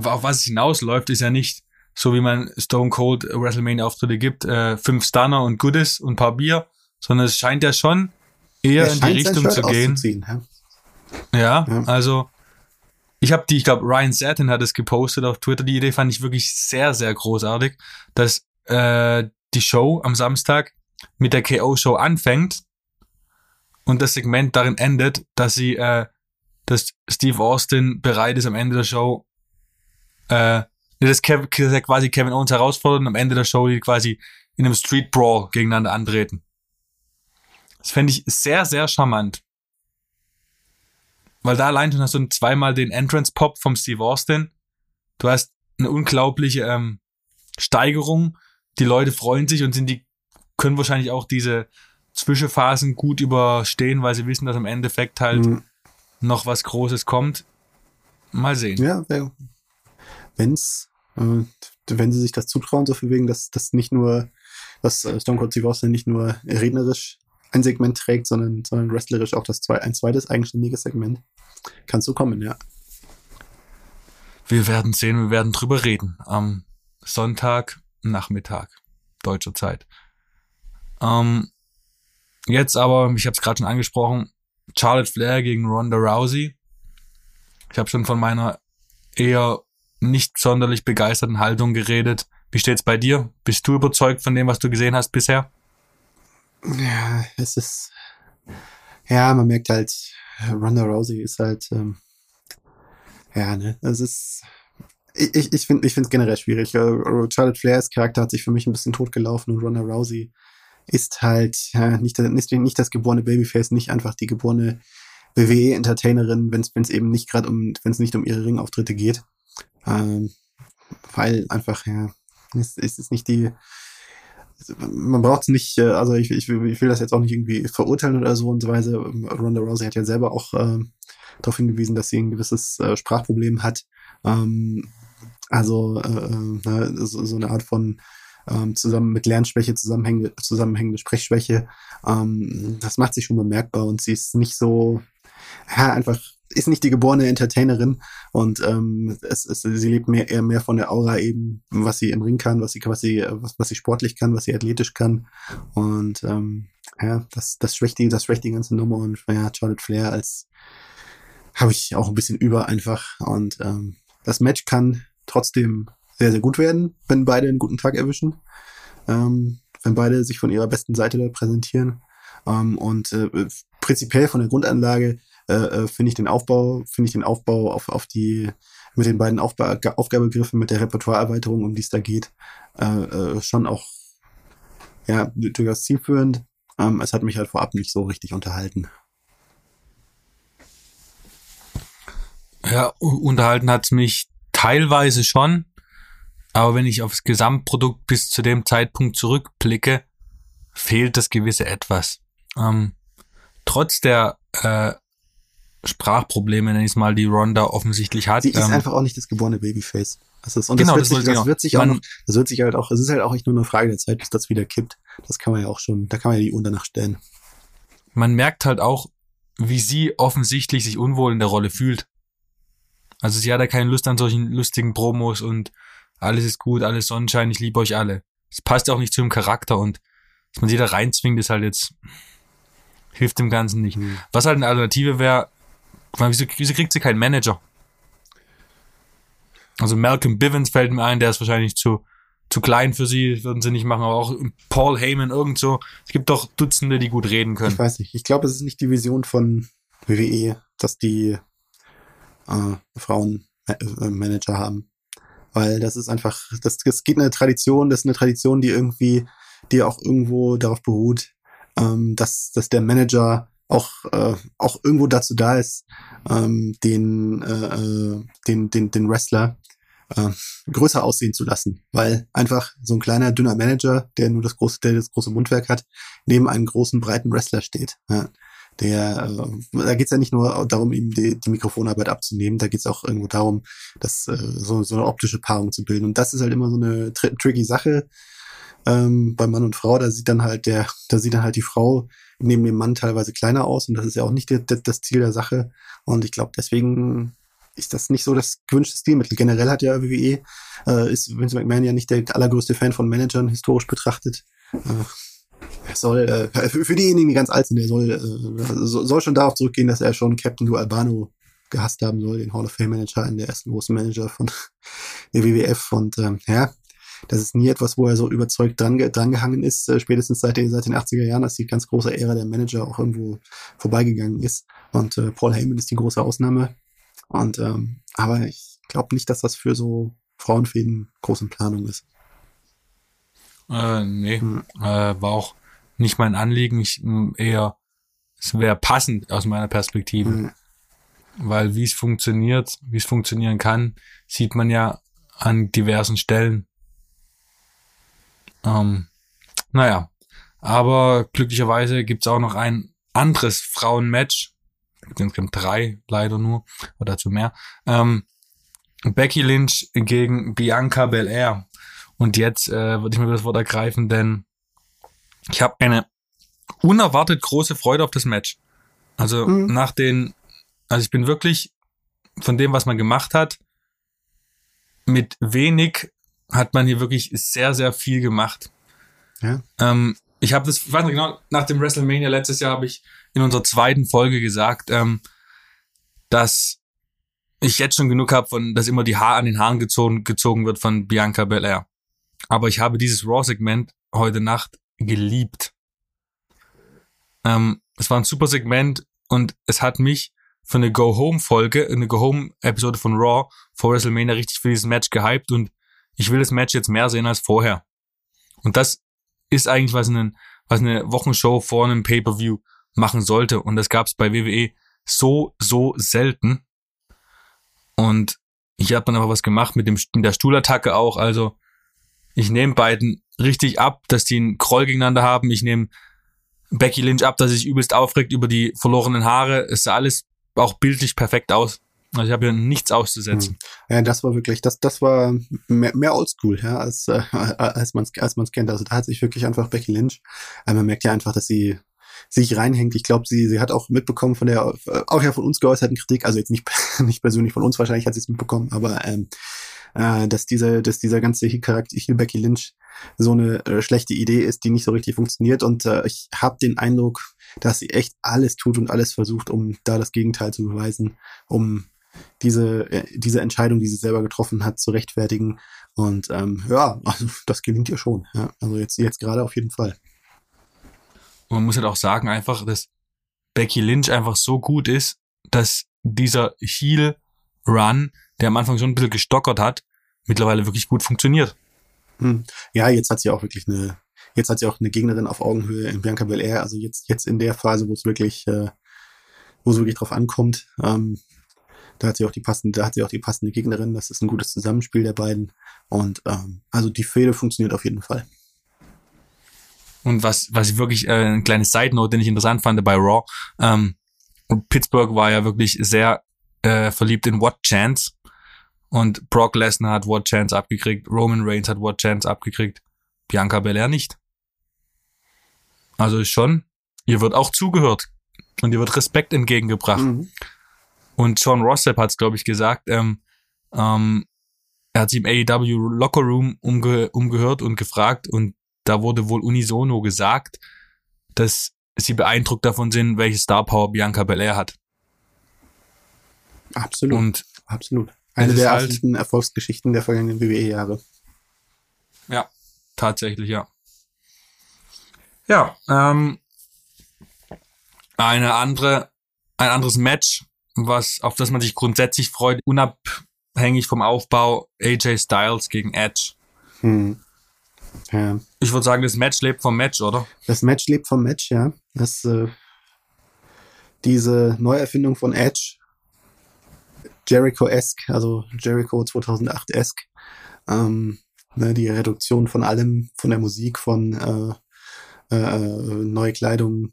auf was es hinausläuft, ist ja nicht, so wie man Stone Cold WrestleMania-Auftritte gibt, äh, fünf Stunner und Goodies und ein paar Bier, sondern es scheint ja schon eher in die Richtung zu gehen. Ja, ja, also ich habe die, ich glaube, Ryan Satin hat es gepostet auf Twitter. Die Idee fand ich wirklich sehr, sehr großartig, dass äh, die Show am Samstag mit der KO-Show anfängt und das Segment darin endet, dass sie, äh, dass Steve Austin bereit ist, am Ende der Show äh, das Kev quasi Kevin Owens herausfordert und am Ende der Show die quasi in einem Street Brawl gegeneinander antreten. Das fände ich sehr, sehr charmant. Weil da allein schon hast du zweimal den Entrance Pop vom Steve Austin. Du hast eine unglaubliche ähm, Steigerung. Die Leute freuen sich und sind die, können wahrscheinlich auch diese Zwischenphasen gut überstehen, weil sie wissen, dass im Endeffekt halt mhm. noch was Großes kommt. Mal sehen. Ja, wenn's, äh, wenn sie sich das zutrauen, so viel wegen, dass das nicht nur, dass äh, Stone Cold Steve Austin nicht nur rednerisch ein Segment trägt, sondern, sondern wrestlerisch auch das zwei, ein zweites eigenständiges Segment. Kannst so kommen, ja. Wir werden sehen, wir werden drüber reden. Am Sonntag Nachmittag deutscher Zeit. Ähm, jetzt aber, ich habe es gerade schon angesprochen, Charlotte Flair gegen Ronda Rousey. Ich habe schon von meiner eher nicht sonderlich begeisterten Haltung geredet. Wie steht's bei dir? Bist du überzeugt von dem, was du gesehen hast bisher? Ja, es ist. Ja, man merkt halt, Ronda Rousey ist halt. Ähm, ja, ne, es ist. Ich, ich finde es generell schwierig. Äh, Charlotte Flairs Charakter hat sich für mich ein bisschen totgelaufen und Ronda Rousey ist halt ja, nicht, nicht, nicht das geborene Babyface, nicht einfach die geborene WWE-Entertainerin, wenn es eben nicht gerade um, wenn es nicht um ihre Ringauftritte geht. Ähm, weil einfach, ja, es, es ist nicht die, man braucht es nicht, äh, also ich, ich, ich, will das jetzt auch nicht irgendwie verurteilen oder so und so weiter. Ronda Rousey hat ja selber auch äh, darauf hingewiesen, dass sie ein gewisses äh, Sprachproblem hat. Ähm, also äh, äh ne, so, so eine Art von ähm, zusammen mit Lernschwäche zusammenhängende, zusammenhängende Sprechschwäche. Ähm, das macht sich schon bemerkbar und sie ist nicht so, ja, einfach ist nicht die geborene Entertainerin und ähm, es, es, sie lebt mehr, eher mehr von der Aura eben, was sie im Ring kann, was sie, was sie, was, was sie sportlich kann, was sie athletisch kann und ähm, ja, das, das schwächt die, das schwächt die ganze Nummer und ja, Charlotte Flair als habe ich auch ein bisschen über einfach und ähm, das Match kann trotzdem sehr, sehr gut werden, wenn beide einen guten Tag erwischen, ähm, wenn beide sich von ihrer besten Seite da präsentieren ähm, und äh, prinzipiell von der Grundanlage äh, finde ich den Aufbau, finde ich den Aufbau auf, auf die, mit den beiden Aufba Aufgabegriffen, mit der Repertoireerweiterung, um die es da geht, äh, äh, schon auch ja, durchaus zielführend. Ähm, es hat mich halt vorab nicht so richtig unterhalten. Ja, unterhalten hat es mich teilweise schon, aber wenn ich aufs Gesamtprodukt bis zu dem Zeitpunkt zurückblicke, fehlt das gewisse Etwas. Ähm, trotz der äh, Sprachprobleme, nenne ich es mal, die Ronda offensichtlich hat. Sie ist ähm, einfach auch nicht das geborene Babyface. Das und genau, das, wird, das, sich, das wird sich auch noch, das wird sich halt auch, es ist halt auch echt nur eine Frage der Zeit, bis das wieder kippt. Das kann man ja auch schon, da kann man ja die Uhr danach stellen. Man merkt halt auch, wie sie offensichtlich sich unwohl in der Rolle fühlt. Also sie hat ja keine Lust an solchen lustigen Promos und alles ist gut, alles Sonnenschein, ich liebe euch alle. Es passt auch nicht zu ihrem Charakter und dass man sie da reinzwingt, ist halt jetzt, hilft dem Ganzen nicht. Mhm. Was halt eine Alternative wäre, Wieso, wieso kriegt sie keinen Manager? Also Malcolm Bivens fällt mir ein, der ist wahrscheinlich zu, zu klein für sie, würden sie nicht machen, aber auch Paul Heyman irgend so. Es gibt doch Dutzende, die gut reden können. Ich weiß nicht. Ich glaube, es ist nicht die Vision von WWE, dass die äh, Frauen äh, Manager haben. Weil das ist einfach, das, das geht eine Tradition, das ist eine Tradition, die irgendwie, die auch irgendwo darauf beruht, ähm, dass, dass der Manager auch, äh, auch irgendwo dazu da ist, ähm, den, äh, äh, den, den, den Wrestler äh, größer aussehen zu lassen. Weil einfach so ein kleiner, dünner Manager, der nur das große, der das große Mundwerk hat, neben einem großen, breiten Wrestler steht. Ja. Der, äh, da geht's ja nicht nur darum, ihm die, die Mikrofonarbeit abzunehmen, da geht's auch irgendwo darum, das, äh, so, so eine optische Paarung zu bilden. Und das ist halt immer so eine tr tricky Sache ähm, bei Mann und Frau. Da sieht dann halt der, da sieht dann halt die Frau neben dem Mann teilweise kleiner aus und das ist ja auch nicht die, das Ziel der Sache. Und ich glaube, deswegen ist das nicht so das gewünschte Stilmittel. Generell hat ja WWE, äh, ist Vince McMahon ja nicht der allergrößte Fan von Managern, historisch betrachtet. Äh, er soll, äh, für, für diejenigen, die ganz alt sind, er soll, äh, soll schon darauf zurückgehen, dass er schon Captain Du Albano gehasst haben soll, den Hall of Fame Manager, einen der ersten großen Manager von der WWF. Und ähm, ja, das ist nie etwas, wo er so überzeugt dran, drangehangen ist, äh, spätestens seit, den, seit den 80er Jahren, als die ganz große Ära der Manager auch irgendwo vorbeigegangen ist. Und äh, Paul Heyman ist die große Ausnahme. Und ähm, aber ich glaube nicht, dass das für so Frauenfäden großen Planung ist. Äh, nee, hm. äh, war auch nicht mein Anliegen. Ich eher, es wäre passend aus meiner Perspektive. Hm. Weil wie es funktioniert, wie es funktionieren kann, sieht man ja an diversen Stellen. Ähm, naja, aber glücklicherweise gibt's auch noch ein anderes Frauenmatch. Insgesamt drei, leider nur, oder dazu mehr. Ähm, Becky Lynch gegen Bianca Belair. Und jetzt äh, würde ich mir das Wort ergreifen, denn ich habe eine unerwartet große Freude auf das Match. Also mhm. nach den, also ich bin wirklich von dem, was man gemacht hat, mit wenig hat man hier wirklich sehr, sehr viel gemacht. Ja. Ähm, ich habe das, ich weiß nicht genau, nach dem WrestleMania letztes Jahr habe ich in unserer zweiten Folge gesagt, ähm, dass ich jetzt schon genug habe, von, dass immer die Haar an den Haaren gezogen, gezogen wird von Bianca Belair. Aber ich habe dieses Raw-Segment heute Nacht geliebt. Ähm, es war ein super Segment und es hat mich für eine Go-Home-Folge, eine Go-Home-Episode von Raw vor WrestleMania richtig für dieses Match gehypt und ich will das Match jetzt mehr sehen als vorher. Und das ist eigentlich, was, eine, was eine Wochenshow vor einem Pay-Per-View machen sollte. Und das gab es bei WWE so, so selten. Und hier hat man aber was gemacht mit, dem, mit der Stuhlattacke auch. Also ich nehme beiden richtig ab, dass die einen Kroll gegeneinander haben. Ich nehme Becky Lynch ab, dass sie sich übelst aufregt über die verlorenen Haare. Es sah alles auch bildlich perfekt aus. Also ich habe hier nichts auszusetzen. Hm. Ja, das war wirklich, das, das war mehr, mehr Oldschool, ja, als, äh, als man es als man's kennt. Also da hat sich wirklich einfach Becky Lynch, äh, man merkt ja einfach, dass sie sich reinhängt. Ich glaube, sie, sie hat auch mitbekommen von der, äh, auch ja von uns geäußerten Kritik, also jetzt nicht, nicht persönlich von uns wahrscheinlich hat sie es mitbekommen, aber ähm, äh, dass dieser, dass dieser ganze Charakter hier Becky Lynch so eine äh, schlechte Idee ist, die nicht so richtig funktioniert. Und äh, ich habe den Eindruck, dass sie echt alles tut und alles versucht, um da das Gegenteil zu beweisen, um diese, äh, diese Entscheidung, die sie selber getroffen hat, zu rechtfertigen. Und ähm, ja, also das gelingt ihr schon. Ja. Also jetzt, jetzt gerade auf jeden Fall. Und man muss halt auch sagen, einfach, dass Becky Lynch einfach so gut ist, dass dieser Heel-Run, der am Anfang schon ein bisschen gestockert hat, mittlerweile wirklich gut funktioniert. Hm. Ja, jetzt hat sie auch wirklich eine, jetzt hat sie auch eine Gegnerin auf Augenhöhe in Bianca Belair. Also jetzt, jetzt in der Phase, wo es wirklich, äh, wo es wirklich drauf ankommt, ähm, da hat sie auch die passende, da hat sie auch die passende Gegnerin. Das ist ein gutes Zusammenspiel der beiden. Und ähm, also die Fehde funktioniert auf jeden Fall. Und was, was ich wirklich, äh, ein kleines Side Note, den ich interessant fand bei Raw, ähm, Pittsburgh war ja wirklich sehr äh, verliebt in What Chance. Und Brock Lesnar hat What Chance abgekriegt, Roman Reigns hat What Chance abgekriegt, Bianca Belair nicht. Also schon, ihr wird auch zugehört und ihr wird Respekt entgegengebracht. Mhm. Und John Rossap hat es, glaube ich, gesagt, ähm, ähm, er hat sich im AEW Locker Room umge umgehört und gefragt und da wurde wohl unisono gesagt, dass sie beeindruckt davon sind, welche Star Power Bianca Belair hat. Absolut. Und absolut. Eine der halt, absoluten Erfolgsgeschichten der vergangenen WWE-Jahre. Ja, tatsächlich, ja. Ja, ähm, eine andere, ein anderes Match, was, auf das man sich grundsätzlich freut, unabhängig vom Aufbau, AJ Styles gegen Edge. Hm. Ja. Ich würde sagen, das Match lebt vom Match, oder? Das Match lebt vom Match, ja. Das, äh, diese Neuerfindung von Edge Jericho-esque, also Jericho 2008-esque. Ähm, ne, die Reduktion von allem, von der Musik, von äh, äh, neue Kleidung,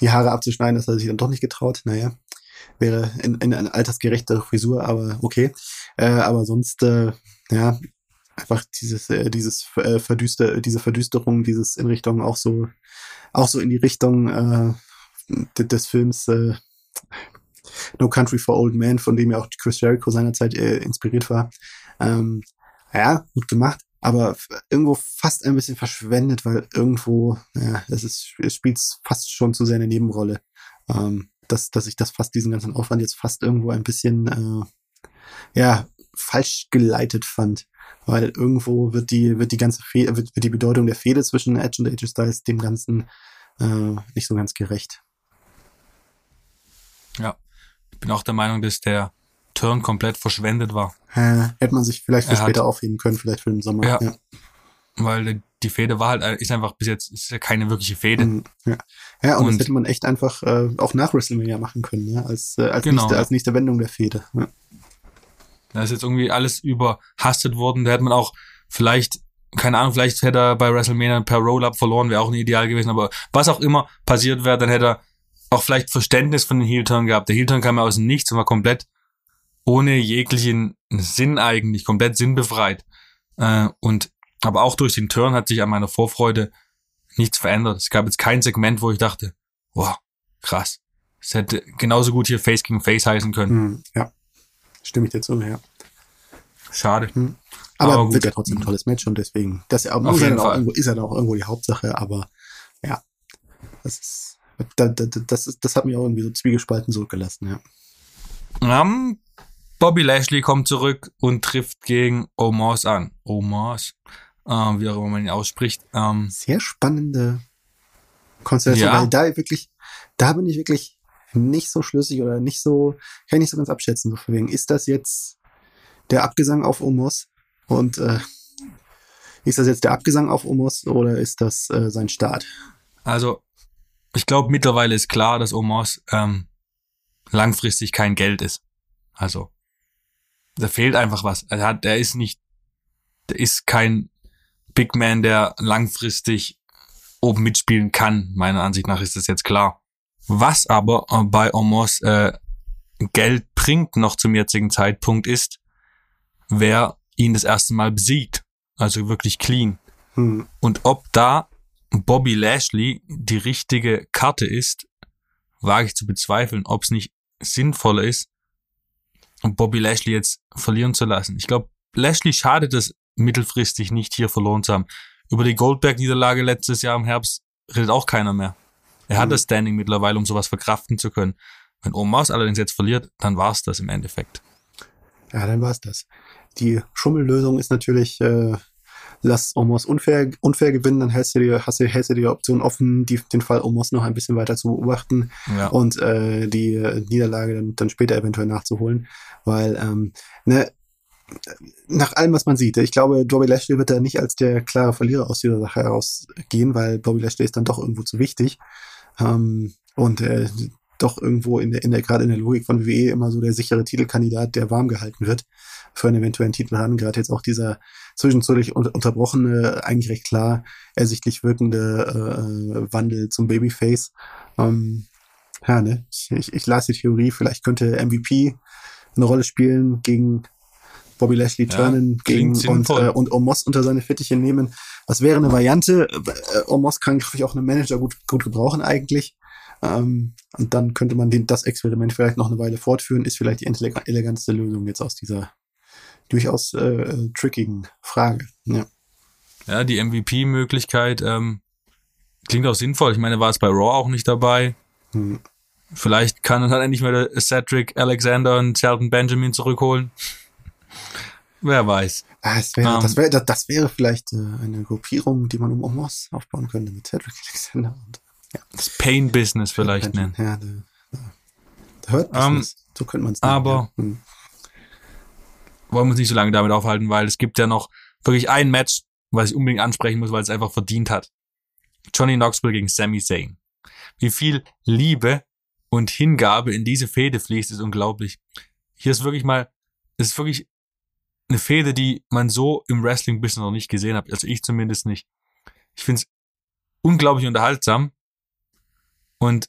die Haare abzuschneiden, das hat er sich dann doch nicht getraut. Naja, wäre in, in eine altersgerechte Frisur, aber okay. Äh, aber sonst, äh, ja, einfach dieses, äh, dieses äh, Verdüster, diese Verdüsterung, dieses in Richtung auch so, auch so in die Richtung äh, des Films, äh, No Country for Old Men, von dem ja auch Chris Jericho seinerzeit äh, inspiriert war. Ähm, ja, gut gemacht, aber irgendwo fast ein bisschen verschwendet, weil irgendwo, ja, es ist, es spielt fast schon zu sehr eine Nebenrolle. Ähm, dass, dass ich das fast, diesen ganzen Aufwand jetzt fast irgendwo ein bisschen, äh, ja, falsch geleitet fand. Weil irgendwo wird die, wird die ganze Fehde, wird, wird die Bedeutung der Fehde zwischen Edge und AJ Styles dem Ganzen äh, nicht so ganz gerecht. Ja bin auch der Meinung, dass der Turn komplett verschwendet war. Äh, hätte man sich vielleicht für er später hat, aufheben können, vielleicht für den Sommer. Ja, ja. Weil die Fehde war halt, ist einfach bis jetzt ist ja keine wirkliche Fehde. Mhm, ja, ja und, und, das hätte man echt einfach äh, auch nach WrestleMania machen können, ja, als, äh, als, genau, nächste, als nächste Wendung der Fehde. Ja. Da ist jetzt irgendwie alles überhastet worden. Da hätte man auch vielleicht, keine Ahnung, vielleicht hätte er bei WrestleMania per Roll-Up verloren, wäre auch ein Ideal gewesen, aber was auch immer passiert wäre, dann hätte er auch vielleicht Verständnis von den Heel-Turn gehabt. Der Heel-Turn kam ja aus dem Nichts und war komplett ohne jeglichen Sinn eigentlich, komplett sinnbefreit. Äh, und aber auch durch den Turn hat sich an meiner Vorfreude nichts verändert. Es gab jetzt kein Segment, wo ich dachte, wow, krass. Es hätte genauso gut hier Face gegen Face heißen können. Hm, ja, stimme ich dir zu, ja. Schade. Hm. Aber, aber wird ja trotzdem ein tolles Match und deswegen, das ist ja auch, ist ja, irgendwo, ist ja auch irgendwo die Hauptsache, aber das ist, da, da, das, ist, das hat mich auch irgendwie so zwiegespalten zurückgelassen, ja. Um, Bobby Lashley kommt zurück und trifft gegen Omos an. Omos, äh, wie auch immer man ihn ausspricht. Ähm, Sehr spannende Konstellation, Ja. weil da wirklich, da bin ich wirklich nicht so schlüssig oder nicht so, kann ich nicht so ganz abschätzen. So von wegen, ist das jetzt der Abgesang auf Omos und äh, ist das jetzt der Abgesang auf Omos oder ist das äh, sein Start? Also, ich glaube, mittlerweile ist klar, dass Omos ähm, langfristig kein Geld ist. Also, da fehlt einfach was. Er hat, er ist nicht, der ist kein Big Man, der langfristig oben mitspielen kann. Meiner Ansicht nach ist das jetzt klar. Was aber äh, bei Omos äh, Geld bringt noch zum jetzigen Zeitpunkt ist, wer ihn das erste Mal besiegt. Also wirklich clean. Hm. Und ob da Bobby Lashley die richtige Karte ist, wage ich zu bezweifeln, ob es nicht sinnvoller ist, Bobby Lashley jetzt verlieren zu lassen. Ich glaube, Lashley schadet es mittelfristig nicht, hier verloren zu haben. Über die Goldberg-Niederlage letztes Jahr im Herbst redet auch keiner mehr. Er hat Mhm. das Standing mittlerweile, um sowas verkraften zu können. Wenn Omos allerdings jetzt verliert, dann war's das im Endeffekt. Ja, dann war's das. Die Schummellösung ist natürlich, äh, lass Omos unfair, unfair gewinnen, dann hältst du dir, hast du, hältst du die Option offen, die, den Fall Omos noch ein bisschen weiter zu beobachten Ja. und äh, die Niederlage dann, dann später eventuell nachzuholen. Weil, ähm, ne, nach allem, was man sieht, ich glaube, Bobby Lashley wird da nicht als der klare Verlierer aus dieser Sache herausgehen, weil Bobby Lashley ist dann doch irgendwo zu wichtig. Ähm, und äh, doch irgendwo in der, in der, gerade in der Logik von WWE immer so der sichere Titelkandidat, der warm gehalten wird für einen eventuellen Titel ran. Gerade jetzt auch dieser zwischenzeitlich un- unterbrochene, eigentlich recht klar ersichtlich wirkende äh, Wandel zum Babyface. Ähm, ja, ne? Ich, ich, ich las die Theorie, vielleicht könnte MVP eine Rolle spielen gegen Bobby Lashley Ja, turnen gegen klingt und, äh, und Omos unter seine Fittiche nehmen. Das wäre eine Variante. Äh, Omos kann, glaube ich, auch einen Manager gut, gut gebrauchen eigentlich. Ähm, und dann könnte man den, das Experiment vielleicht noch eine Weile fortführen. Ist vielleicht die eleg- eleganteste Lösung jetzt aus dieser durchaus äh, trickigen Frage. Ja. Ja, die MVP-Möglichkeit ähm, klingt auch sinnvoll. Ich meine, war es bei Raw auch nicht dabei. Hm. Vielleicht kann dann halt endlich mal Cedric Alexander und Shelton Benjamin zurückholen. Wer weiß. Ah, das, wäre, Ähm. das, wäre, das, wäre vielleicht äh, eine Gruppierung, die man um Omos aufbauen könnte mit Cedric Alexander und Das Pain-Business vielleicht nennen. Ja, da, da, hört Ähm, Business. so könnte man es aber- Ja. Hm. Wollen wir uns nicht so lange damit aufhalten, weil es gibt ja noch wirklich ein Match, was ich unbedingt ansprechen muss, weil es einfach verdient hat. Johnny Knoxville gegen Sami Zayn. Wie viel Liebe und Hingabe in diese Fehde fließt, ist unglaublich. Hier ist wirklich mal, es ist wirklich eine Fehde, die man so im Wrestling bisher noch nicht gesehen hat. Also ich zumindest nicht. Ich finde es unglaublich unterhaltsam und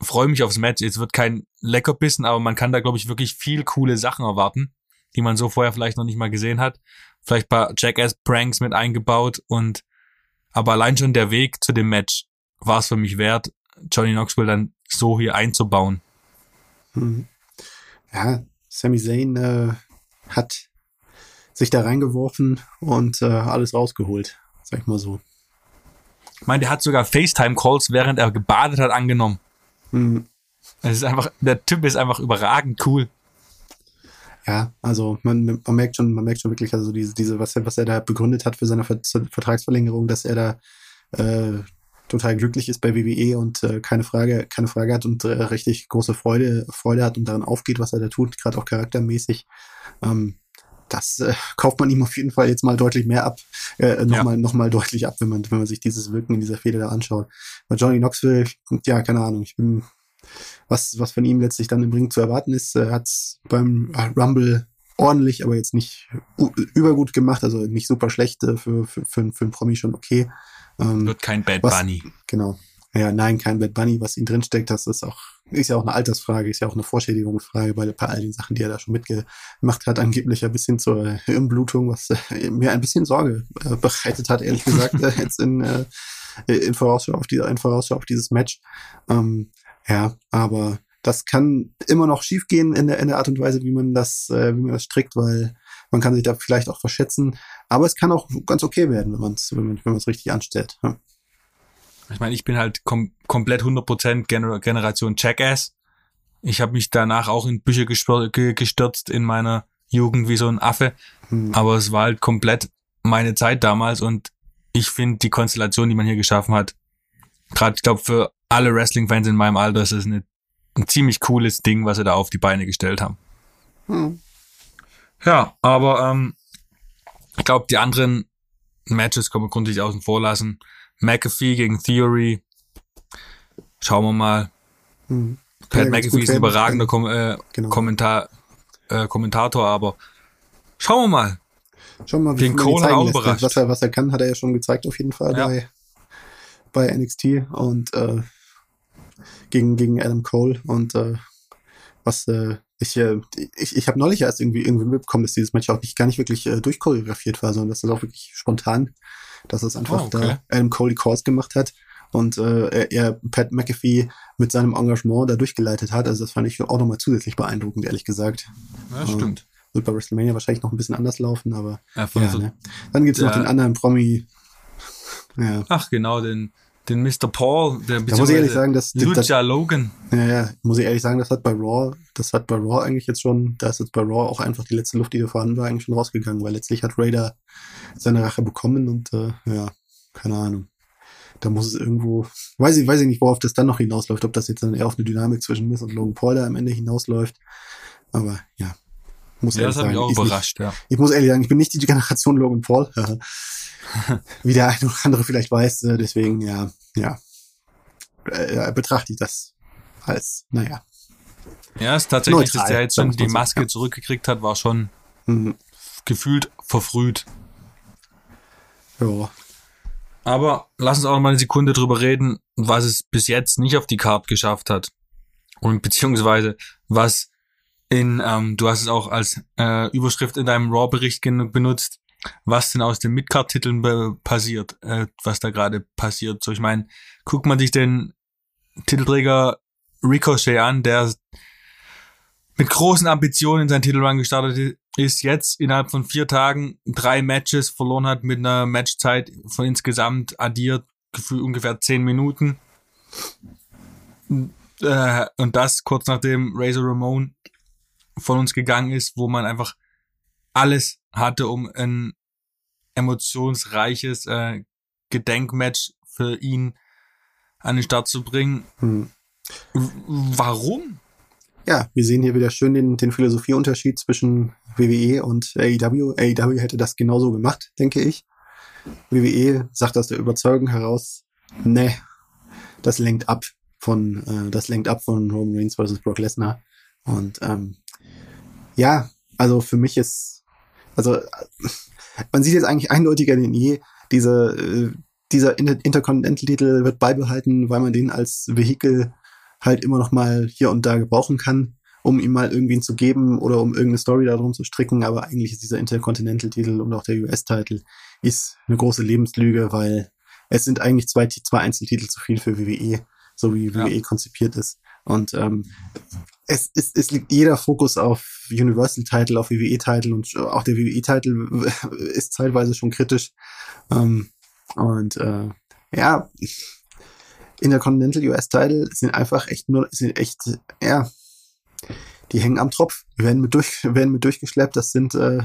freue mich aufs Match. Es wird kein Leckerbissen, aber man kann da, glaube ich, wirklich viel coole Sachen erwarten, die man so vorher vielleicht noch nicht mal gesehen hat. Vielleicht ein paar Jackass-Pranks mit eingebaut und aber allein schon der Weg zu dem Match war es für mich wert, Johnny Knoxville dann so hier einzubauen. Mhm. Ja, Sami Zayn äh, hat sich da reingeworfen und äh, alles rausgeholt, sag ich mal so. Ich meine, der hat sogar FaceTime-Calls, während er gebadet hat, angenommen. Mhm. Es ist einfach, der Typ ist einfach überragend cool. Ja, also man, man merkt schon, man merkt schon wirklich, also diese, diese, was er, was er da begründet hat für seine Ver Vertragsverlängerung, dass er da äh, total glücklich ist bei WWE und äh, keine Frage, keine Frage hat und äh, richtig große Freude, Freude hat und daran aufgeht, was er da tut, gerade auch charaktermäßig. Ähm, das äh, kauft man ihm auf jeden Fall jetzt mal deutlich mehr ab, äh, nochmal noch mal deutlich ab, wenn man, wenn man sich dieses Wirken in dieser Fehde da anschaut. Bei Johnny Knoxville, ja, keine Ahnung, ich bin, was, was von ihm letztlich dann im Ring zu erwarten ist, äh, hat beim äh, Rumble ordentlich, aber jetzt nicht übergut gemacht, also nicht super schlecht äh, für, für, für, für einen Promi schon okay. Ähm, Wird kein Bad Was- Bunny. Genau. Ja, nein, kein Bad Bunny, was ihn drinsteckt, das ist auch, ist ja auch eine Altersfrage, ist ja auch eine Vorschädigungsfrage bei, bei all den Sachen, die er da schon mitgemacht hat, angeblich ja bis hin zur äh, Hirnblutung, was äh, mir ein bisschen Sorge äh, bereitet hat, ehrlich gesagt, äh, jetzt in, äh, in Vorausschau auf dieser, in Vorausschau auf dieses Match. Ähm, ja, aber das kann immer noch schiefgehen in der, in der Art und Weise, wie man das, äh, wie man das strickt, weil man kann sich da vielleicht auch verschätzen, aber es kann auch ganz okay werden, wenn man es, wenn man, wenn man es richtig anstellt. Ja. Ich meine, ich bin halt kom komplett 100% Gener Generation Jackass. Ich habe mich danach auch in Bücher gestürzt in meiner Jugend wie so ein Affe. Hm. Aber es war halt komplett meine Zeit damals und ich finde die Konstellation, die man hier geschaffen hat, gerade, ich glaube, für alle Wrestling-Fans in meinem Alter ist es eine, ein ziemlich cooles Ding, was sie da auf die Beine gestellt haben. Hm. Ja, aber ähm, ich glaube, die anderen Matches können wir grundsätzlich außen vor lassen. McAfee gegen Theory. Schauen wir mal. Hm. Pat McAfee ist ein überragender Kom äh, genau. Kommentar, äh, Kommentator, aber schauen wir mal. Schauen wir mal, wie Den Cole auch überrascht. Was er, was er kann, hat er ja schon gezeigt auf jeden Fall ja. bei, bei NXT und äh, gegen, gegen Adam Cole und äh, was äh, ich, äh, ich, ich habe neulich erst irgendwie irgendwie mitbekommen, dass dieses Match auch nicht gar nicht wirklich äh, durchchoreografiert war, sondern dass das auch wirklich spontan, dass es einfach oh, okay. da Adam Cole die Course gemacht hat und äh, er, er Pat McAfee mit seinem Engagement da durchgeleitet hat. Also das fand ich auch nochmal zusätzlich beeindruckend, ehrlich gesagt. Ja, stimmt. Wird bei WrestleMania wahrscheinlich noch ein bisschen anders laufen, aber ja, ja so ne? dann gibt's noch den anderen Promi. Ja. Ach genau, den den Mr. Paul, der da muss ich ehrlich sagen, dass Lucha das, Logan. Ja, ja, muss ich ehrlich sagen, das hat bei Raw, das hat bei Raw eigentlich jetzt schon, da ist jetzt bei Raw auch einfach die letzte Luft, die da vorhanden war, eigentlich schon rausgegangen, weil letztlich hat Raider seine Rache bekommen und äh, ja, keine Ahnung. Da muss es irgendwo, weiß ich, weiß ich nicht, worauf das dann noch hinausläuft, ob das jetzt dann eher auf eine Dynamik zwischen Miss und Logan Paul da am Ende hinausläuft. Aber ja, muss ja, das hat mich auch überrascht, nicht, ja. Ich muss ehrlich sagen, ich bin nicht die Generation Logan Paul. Wie der eine oder andere vielleicht weiß, äh, deswegen, ja, ja, äh, betrachte ich das als, naja. Ja, es ist tatsächlich, Neutral, dass der jetzt schon die Maske ja. zurückgekriegt hat, war schon mhm. gefühlt verfrüht. Ja. Aber lass uns auch noch mal eine Sekunde drüber reden, was es bis jetzt nicht auf die Card geschafft hat. Und beziehungsweise was in, ähm, du hast es auch als äh, Überschrift in deinem Raw-Bericht benutzt, was denn aus den Midcard-Titeln passiert, äh, was da gerade passiert. So, ich meine, guckt man sich den Titelträger Ricochet an, der mit großen Ambitionen in seinen Titelrun gestartet ist, jetzt innerhalb von vier Tagen drei Matches verloren hat mit einer Matchzeit von insgesamt addiert ungefähr zehn Minuten. Äh, und das kurz nachdem Razor Ramon von uns gegangen ist, wo man einfach alles hatte, um ein emotionsreiches äh, Gedenkmatch für ihn an den Start zu bringen. Hm. Warum? Ja, wir sehen hier wieder schön den, den Philosophieunterschied zwischen WWE und AEW. AEW hätte das genauso gemacht, denke ich. WWE sagt aus der Überzeugung heraus, ne, das lenkt ab von, äh, das lenkt ab von Roman Reigns versus Brock Lesnar. Und ähm, ja, also für mich ist, also man sieht jetzt eigentlich eindeutiger denn je, diese, äh, dieser Intercontinental-Titel wird beibehalten, weil man den als Vehikel halt immer noch mal hier und da gebrauchen kann, um ihm mal irgendwen zu geben oder um irgendeine Story darum zu stricken. Aber eigentlich ist dieser Intercontinental-Titel und auch der US-Titel ist eine große Lebenslüge, weil es sind eigentlich zwei, zwei Einzeltitel zu viel für WWE, so wie WWE ja. konzipiert ist. Und ähm, es, es, es liegt jeder Fokus auf Universal-Title, auf WWE-Title und auch der WWE-Title ist zeitweise schon kritisch. Ähm, und äh, ja, in der Continental US-Title sind einfach echt nur, sind echt, ja, die hängen am Tropf, werden mit, durch, werden mit durchgeschleppt. Das sind äh,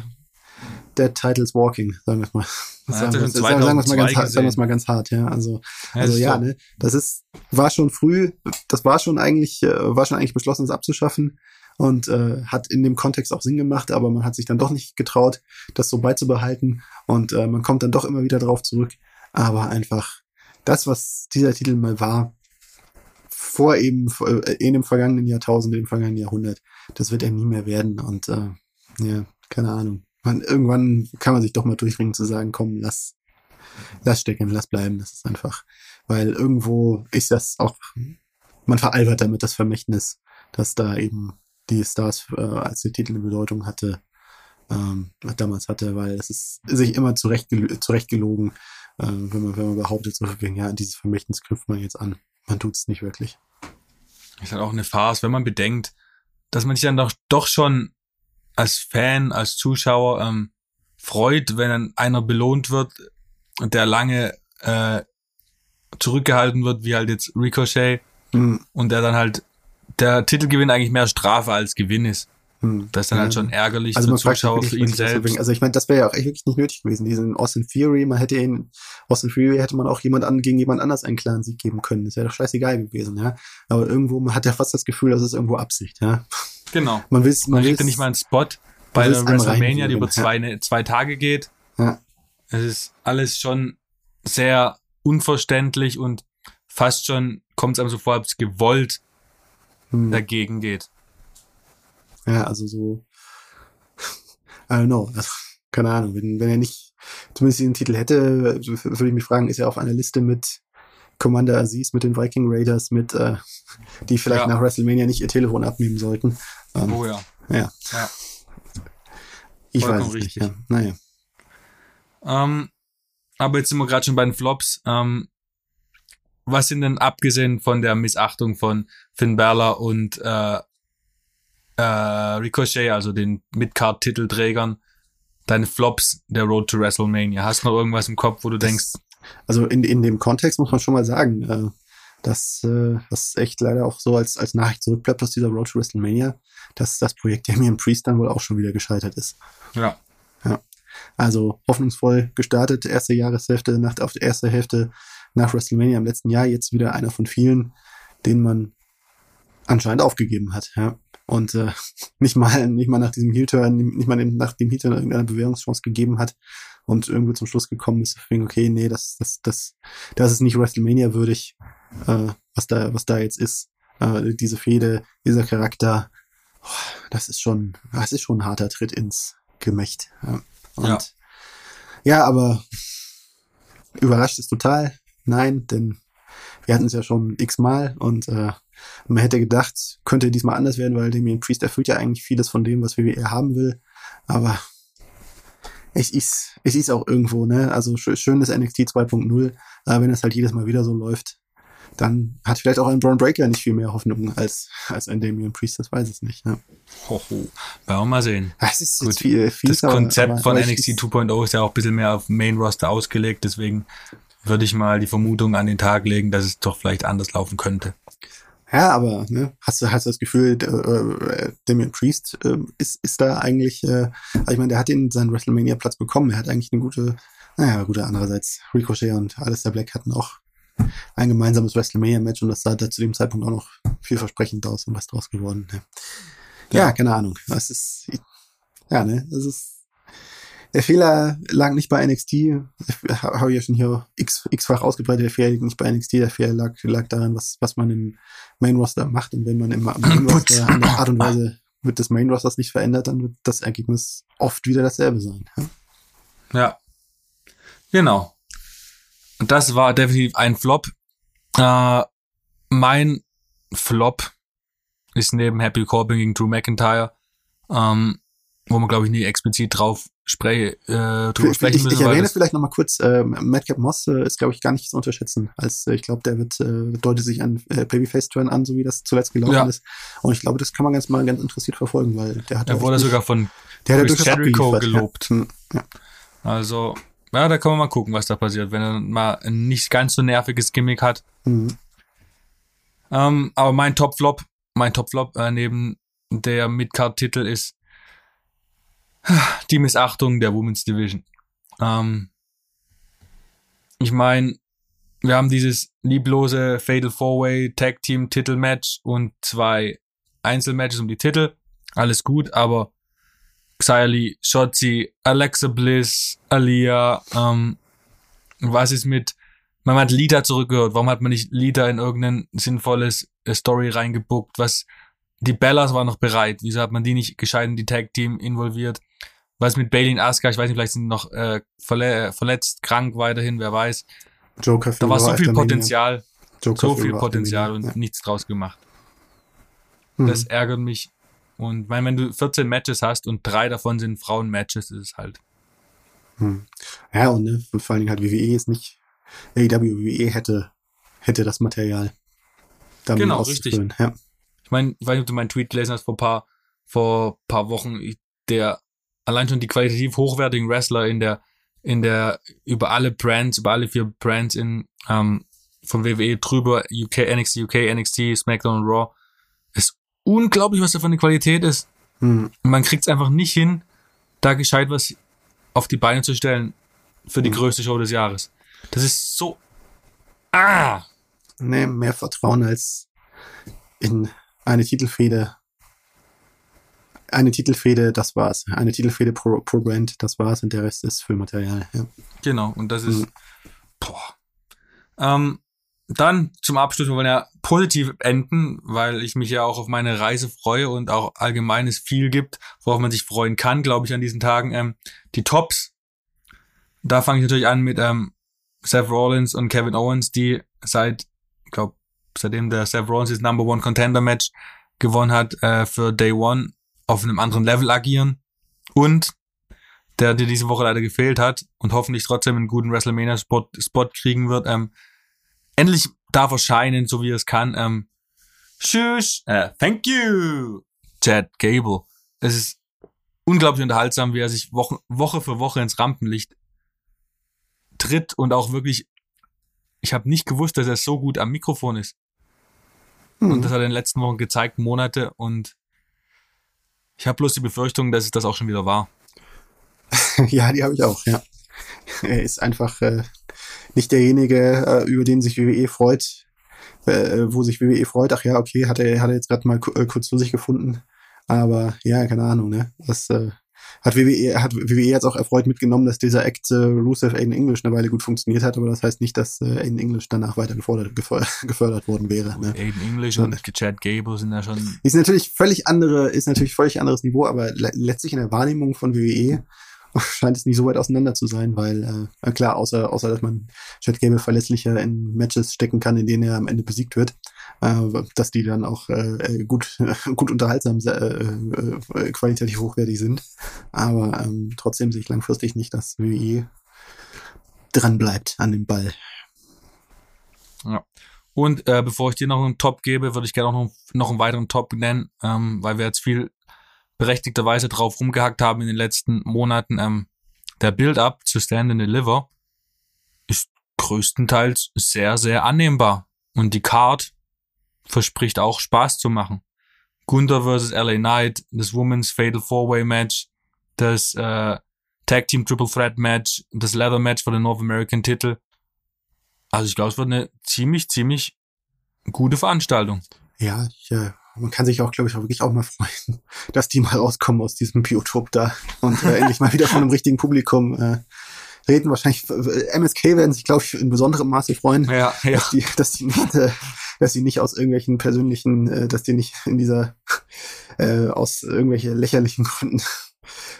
Dead Titles Walking, sagen wir mal. Sagen wir es mal, ganz hart, sagen mal ganz hart, ja. Also, ja, also ja, ne, das ist, war schon früh, das war schon eigentlich, äh, war schon eigentlich beschlossen, es abzuschaffen und äh, hat in dem Kontext auch Sinn gemacht, aber man hat sich dann doch nicht getraut, das so beizubehalten und äh, man kommt dann doch immer wieder drauf zurück. Aber einfach das, was dieser Titel mal war, vor eben äh, in dem vergangenen Jahrtausend, im vergangenen Jahrhundert, das wird er nie mehr werden und äh, ja, keine Ahnung man, irgendwann kann man sich doch mal durchringen zu sagen, komm, lass, lass stecken, lass bleiben. Das ist einfach, weil irgendwo ist das auch, man veralbert damit das Vermächtnis, dass da eben die Stars äh, als der Titel eine Bedeutung hatte, ähm, damals hatte, weil es ist sich immer zurecht, zurecht gelogen, äh, wenn man, wenn man behauptet, so, ja, dieses Vermächtnis knüpft man jetzt an. Man tut es nicht wirklich. Ist halt auch eine Farce, wenn man bedenkt, dass man sich dann doch, doch schon als Fan, als Zuschauer ähm, freut, wenn einer belohnt wird, der lange äh, zurückgehalten wird, wie halt jetzt Ricochet Hm, und der dann halt der Titelgewinn eigentlich mehr Strafe als Gewinn ist. hm. Das ist dann halt Ja. schon ärgerlich Also sich Zuschauer, für ihn selbst. Also ich meine, das wäre ja auch echt wirklich nicht nötig gewesen. Diesen Austin Theory, man hätte ihn, Austin Theory hätte man auch jemand an, gegen jemand anders einen klaren Sieg geben können. Das wäre doch scheißegal gewesen, ja. Aber irgendwo, man hat ja fast das Gefühl, das ist irgendwo Absicht, ja. Genau. Man will man Man will's- legt ja nicht mal einen Spot bei will's der WrestleMania, die über zwei, ne, zwei Tage geht. Ja. Es ist alles schon sehr unverständlich und fast schon kommt es einem so vor, als gewollt Hm. dagegen geht. Ja, also so, I don't know, also, keine Ahnung, wenn, wenn er nicht zumindest diesen Titel hätte, würde ich mich fragen, ist er auf einer Liste mit Commander Aziz, mit den Viking Raiders, mit, äh, die vielleicht Ja. nach WrestleMania nicht ihr Telefon abnehmen sollten. Ähm, Oh ja. Ja. Ja. Ich Vollkommen weiß richtig. nicht. Ja. Naja. Ähm, aber jetzt sind wir gerade schon bei den Flops. Ähm, was sind denn abgesehen von der Missachtung von Finn Balor und äh, äh, Ricochet, also den Midcard-Titelträgern, deine Flops der Road to WrestleMania? Hast du noch irgendwas im Kopf, wo du Das- denkst, Also in, in dem Kontext muss man schon mal sagen, äh, dass äh, das echt leider auch so als, als Nachricht zurückbleibt aus dieser Road to WrestleMania, dass das Projekt Damian Priest dann wohl auch schon wieder gescheitert ist. ja, Also hoffnungsvoll gestartet, erste Jahreshälfte, nach, auf der erste Hälfte nach WrestleMania im letzten Jahr, jetzt wieder einer von vielen, den man anscheinend aufgegeben hat. Ja. Und äh, nicht mal nicht mal nach diesem Heel-Turn, nicht mal nach dem Heel-Turn irgendeine Bewährungschance gegeben hat und irgendwo zum Schluss gekommen ist, deswegen, okay, nee, das, das, das, das ist nicht WrestleMania würdig, äh, was da, was da jetzt ist. Äh, diese Fehde, dieser Charakter, oh, das ist schon, das ist schon ein harter Tritt ins Gemächt. Ja. Und Ja. ja, aber überrascht es total. Nein, denn wir hatten es ja schon x-mal und äh, man hätte gedacht, könnte diesmal anders werden, weil Damien Priest erfüllt ja eigentlich vieles von dem, was WWE haben will. Aber es ist, es ist auch irgendwo, ne? Also sch schön ist NXT 2.0, aber wenn es halt jedes Mal wieder so läuft, dann hat vielleicht auch ein Braun Breaker nicht viel mehr Hoffnung als, als ein Damien Priest, das weiß es nicht. Ne? hoho, werden wir mal sehen. Das ist Gut, viel, viel Das Konzept aber, von aber ich- NXT 2.0 ist ja auch ein bisschen mehr auf Main Roster ausgelegt, deswegen würde ich mal die Vermutung an den Tag legen, dass es doch vielleicht anders laufen könnte. Ja, aber ne, hast du hast du das Gefühl, d- äh, Damien Priest äh, ist ist da eigentlich, äh, also ich meine, der hat den seinen WrestleMania Platz bekommen. Er hat eigentlich eine gute, naja, gute andererseits Ricochet und Alistair Black hatten auch ein gemeinsames WrestleMania Match und das sah da zu dem Zeitpunkt auch noch vielversprechend aus und was draus geworden. Ne? Ja, Ja. keine Ahnung. Das ist ja ne, das ist der Fehler lag nicht bei NXT, habe ich ja schon hier x-fach ausgebreitet, der Fehler liegt nicht bei NXT, der Fehler lag, lag daran, was, was man im Main Roster macht. Und wenn man im Main Roster an der Art und Weise mit des Main Rosters nicht verändert, dann wird das Ergebnis oft wieder dasselbe sein. Ja? Ja. Genau. Das war definitiv ein Flop. Äh, mein Flop ist neben Happy Corbin gegen Drew McIntyre, ähm, wo man glaube ich nie explizit drauf spre äh, drüber Ich, sprechen ich, müssen. ich weil erwähne vielleicht nochmal kurz, äh, Madcap Moss äh, ist, glaube ich, gar nicht zu unterschätzen. Als äh, ich glaube, der wird äh, deutet sich an äh, Babyface-Turn an, so wie das zuletzt gelaufen Ja. ist. Und ich glaube, das kann man ganz mal ganz interessiert verfolgen, weil der hat er ja wurde sogar von der Chris Jericho gelobt. Ja. Hm, ja. Also, ja, da kann man mal gucken, was da passiert, wenn er mal ein nicht ganz so nerviges Gimmick hat. Hm. Ähm, aber mein Top-Flop, mein Top-Flop äh, neben der Midcard-Titel ist die Missachtung der Women's Division. Ähm, ich meine, wir haben dieses lieblose Fatal Four-Way Tag Team Titelmatch und zwei Einzelmatches um die Titel. Alles gut, aber Xylee, Shotzi, Alexa Bliss, Alia, ähm, was ist mit, man hat Lita zurückgehört, warum hat man nicht Lita in irgendein sinnvolles äh, Story reingebuckt, was, die Bellas waren noch bereit, wieso hat man die nicht gescheit in die Tag Team involviert? Was mit Bailey und Asuka, ich weiß nicht, vielleicht sind noch äh, verle verletzt, krank weiterhin, wer weiß. Joker Da war so viel. Potenzial, so viel Potenzial und nichts draus gemacht. Ja. Das ärgert mich. Und mein, wenn du 14 Matches hast und drei davon sind Frauen-Matches, ist es halt. Hm. Ja, und ne, vor allen Dingen halt WWE ist nicht, AEW, WWE hätte, hätte das Material. Genau, auszuführen. Ja. Ich meine, ich weiß nicht, ob du meinen Tweet gelesen hast vor paar, vor paar Wochen, der allein schon die qualitativ hochwertigen Wrestler in der, in der, über alle Brands, über alle vier Brands in ähm, von WWE drüber, UK, NXT, UK, NXT, SmackDown und Raw. Ist unglaublich, was da für eine Qualität ist. Hm. Man kriegt es einfach nicht hin, da gescheit was auf die Beine zu stellen für die Mhm. größte Show des Jahres. Das ist so. Ah! Nee, mehr Vertrauen als in eine Titelfehde. Eine Titelfehde, das war's. Eine Titelfehde pro, pro Brand, das war's und der Rest ist Füllmaterial. Ja. Genau, und das ist. Mhm. Boah. Ähm, dann zum Abschluss, wir wollen ja positiv enden, weil ich mich ja auch auf meine Reise freue und auch allgemein es viel gibt, worauf man sich freuen kann, glaube ich, an diesen Tagen. Ähm, die Tops. Da fange ich natürlich an mit ähm, Seth Rollins und Kevin Owens, die seit, ich glaube, seitdem der Seth Rollins das Number One Contender Match gewonnen hat, äh, für Day One auf einem anderen Level agieren. Und der dir diese Woche leider gefehlt hat und hoffentlich trotzdem einen guten WrestleMania-Spot Spot kriegen wird. Ähm, endlich darf erscheinen, so wie er es kann. Ähm, tschüss, äh, thank you, Chad Gable. Es ist unglaublich unterhaltsam, wie er sich Woche, Woche für Woche ins Rampenlicht tritt und auch wirklich, ich habe nicht gewusst, dass er so gut am Mikrofon ist. Hm. Und das hat er in den letzten Wochen gezeigt, Monate. Und ich habe bloß die Befürchtung, dass es das auch schon wieder war. ja, die habe ich auch, ja. Er ist einfach äh, nicht derjenige, äh, über den sich WWE freut, äh, wo sich WWE freut. Ach ja, okay, hat er, hat er jetzt gerade mal äh, kurz zu sich gefunden. Aber ja, keine Ahnung, ne? Das äh, hat WWE, hat WWE jetzt auch erfreut mitgenommen, dass dieser Act äh, Rusev Aiden English eine Weile gut funktioniert hat, aber das heißt nicht, dass äh, Aiden English danach weiter gefördert, gefördert worden wäre. Ne? Aiden English und Chad Gable sind ja schon Ist natürlich völlig andere, ist natürlich völlig anderes Niveau, aber le letztlich in der Wahrnehmung von WWE scheint es nicht so weit auseinander zu sein, weil äh, klar, außer, außer dass man Chad Gable verlässlicher in Matches stecken kann, in denen er am Ende besiegt wird, äh, dass die dann auch äh, äh, gut, gut unterhaltsam, sehr, äh, äh, qualitativ hochwertig sind. Aber ähm, trotzdem sehe ich langfristig nicht, dass WWE dran bleibt an dem Ball. Und äh, bevor ich dir noch einen Top gebe, würde ich gerne auch noch, noch einen weiteren Top nennen, ähm, weil wir jetzt viel berechtigterweise drauf rumgehackt haben in den letzten Monaten. Ähm, der Build-up zu Stand and Deliver ist größtenteils sehr, sehr annehmbar. Und die Card verspricht auch Spaß zu machen. Gunther vs. LA Knight, das Women's Fatal Four-Way Match, das äh, Tag Team Triple Threat Match, das Leather Match für den North American Titel. Also ich glaube, es wird eine ziemlich, ziemlich gute Veranstaltung. Ja, ich, äh, man kann sich auch, glaube ich, auch wirklich auch mal freuen, dass die mal rauskommen aus diesem Biotop da und äh, endlich mal wieder von einem richtigen Publikum äh, reden. Wahrscheinlich äh, MSK werden sich, glaube ich, in besonderem Maße freuen, Ja, ja. dass die, dass die nicht, äh, dass sie nicht aus irgendwelchen persönlichen, äh, dass die nicht in dieser äh, aus irgendwelche lächerlichen Gründen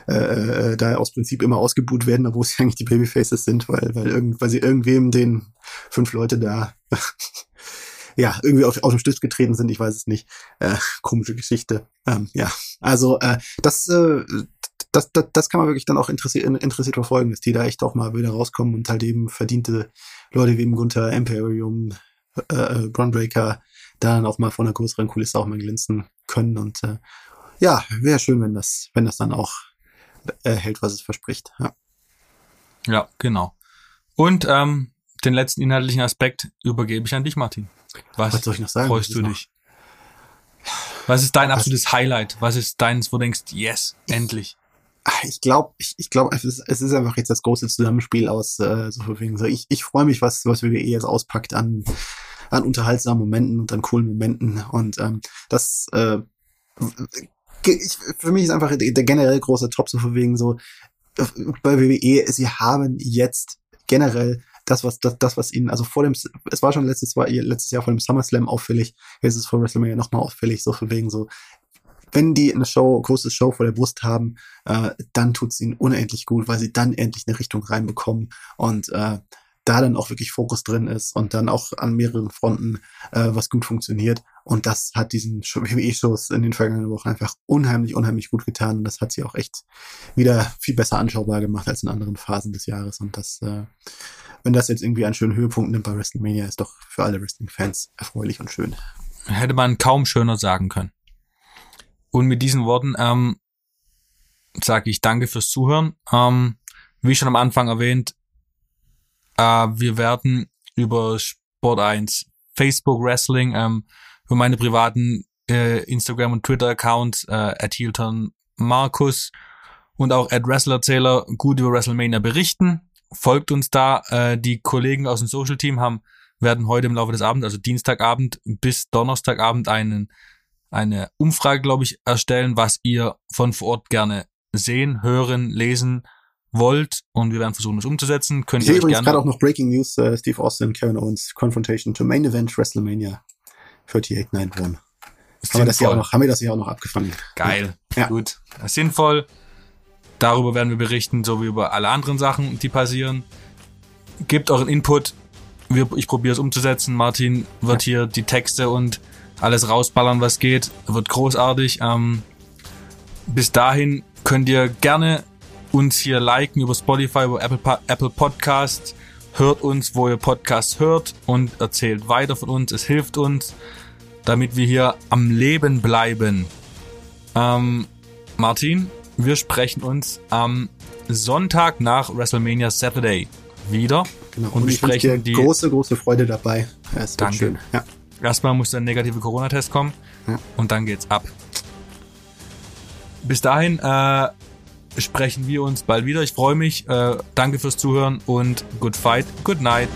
äh, äh, da aus Prinzip immer ausgebuht werden, obwohl sie eigentlich die Babyfaces sind, weil weil irgend, weil sie irgendwem den fünf Leute da ja, irgendwie auf, auf den Stift getreten sind, ich weiß es nicht. Äh, komische Geschichte. Ähm, ja, also äh, das, äh, das, das, das kann man wirklich dann auch interessiert, interessiert verfolgen, dass die da echt auch mal wieder rauskommen und halt eben verdiente Leute wie eben Gunther, Imperium, äh, äh, Brunbreaker da dann auch mal von einer größeren Kulisse auch mal glänzen können und äh, ja, wäre schön, wenn das, wenn das dann auch äh, hält, was es verspricht. Ja. Ja, genau. Und ähm, den letzten inhaltlichen Aspekt übergebe ich an dich, Martin. Was, Was soll ich noch sagen? freust du dich? Was ist dein Was- absolutes Highlight? Was ist deins, wo du denkst, yes, endlich? Ich glaube, ich, ich glaube, es ist, es ist einfach jetzt das große Zusammenspiel aus äh, so wegen so. Ich, ich freue mich, was was WWE jetzt auspackt an an unterhaltsamen Momenten und an coolen Momenten und ähm, das äh, ich, für mich ist einfach der, der generell große Top so von wegen so äh, bei WWE. Sie haben jetzt generell das was das, das was ihnen also vor dem es war schon letztes Jahr letztes Jahr vor dem SummerSlam auffällig jetzt ist es vor WrestleMania nochmal auffällig so von wegen so wenn die eine Show große Show vor der Brust haben äh, dann tut's ihnen unendlich gut, weil sie dann endlich eine Richtung reinbekommen und äh, da dann auch wirklich Fokus drin ist und dann auch an mehreren Fronten äh, was gut funktioniert. Und das hat diesen WWE-Shows in den vergangenen Wochen einfach unheimlich, unheimlich gut getan. Und das hat sie auch echt wieder viel besser anschaubar gemacht als in anderen Phasen des Jahres. Und das, äh, wenn das jetzt irgendwie einen schönen Höhepunkt nimmt bei WrestleMania, ist doch für alle Wrestling-Fans erfreulich und schön. Hätte man kaum schöner sagen können. Und mit diesen Worten ähm, sage ich danke fürs Zuhören. Ähm, wie schon am Anfang erwähnt, äh, wir werden über Sport 1, Facebook Wrestling, ähm, für meine privaten äh, Instagram und Twitter Accounts äh, at Hilton Markus und auch at WrestlerZähler gut über WrestleMania berichten. Folgt uns da. Äh, die Kollegen aus dem Social Team haben werden heute im Laufe des Abends, also Dienstagabend bis Donnerstagabend einen eine Umfrage, glaube ich, erstellen, was ihr von vor Ort gerne sehen, hören, lesen wollt und wir werden versuchen, das umzusetzen. Könnt Ich ihr sehe euch übrigens gerade auch noch Breaking News, äh, Steve Austin, Kevin Owens, Confrontation to Main Event WrestleMania 3891. Haben wir, das hier auch noch, haben wir das hier auch noch abgefangen? Geil. Ja. Gut. Sinnvoll. Darüber werden wir berichten, so wie über alle anderen Sachen, die passieren. Gebt euren Input. Ich probiere es umzusetzen. Martin wird hier die Texte und alles rausballern, was geht. Wird großartig. Ähm, bis dahin könnt ihr gerne uns hier liken über Spotify, über Apple, Apple Podcast. Hört uns, wo ihr Podcasts hört und erzählt weiter von uns. Es hilft uns, damit wir hier am Leben bleiben. Ähm, Martin, wir sprechen uns am Sonntag nach WrestleMania Saturday wieder Genau. und ich wünsche dir besprechen die. große, große Freude dabei. Ja, es Danke. schön. Ja. Erstmal muss der negative Corona-Test kommen Ja. und dann geht's ab. Bis dahin äh, sprechen wir uns bald wieder. Ich freue mich. Äh, danke fürs Zuhören und good fight, good night.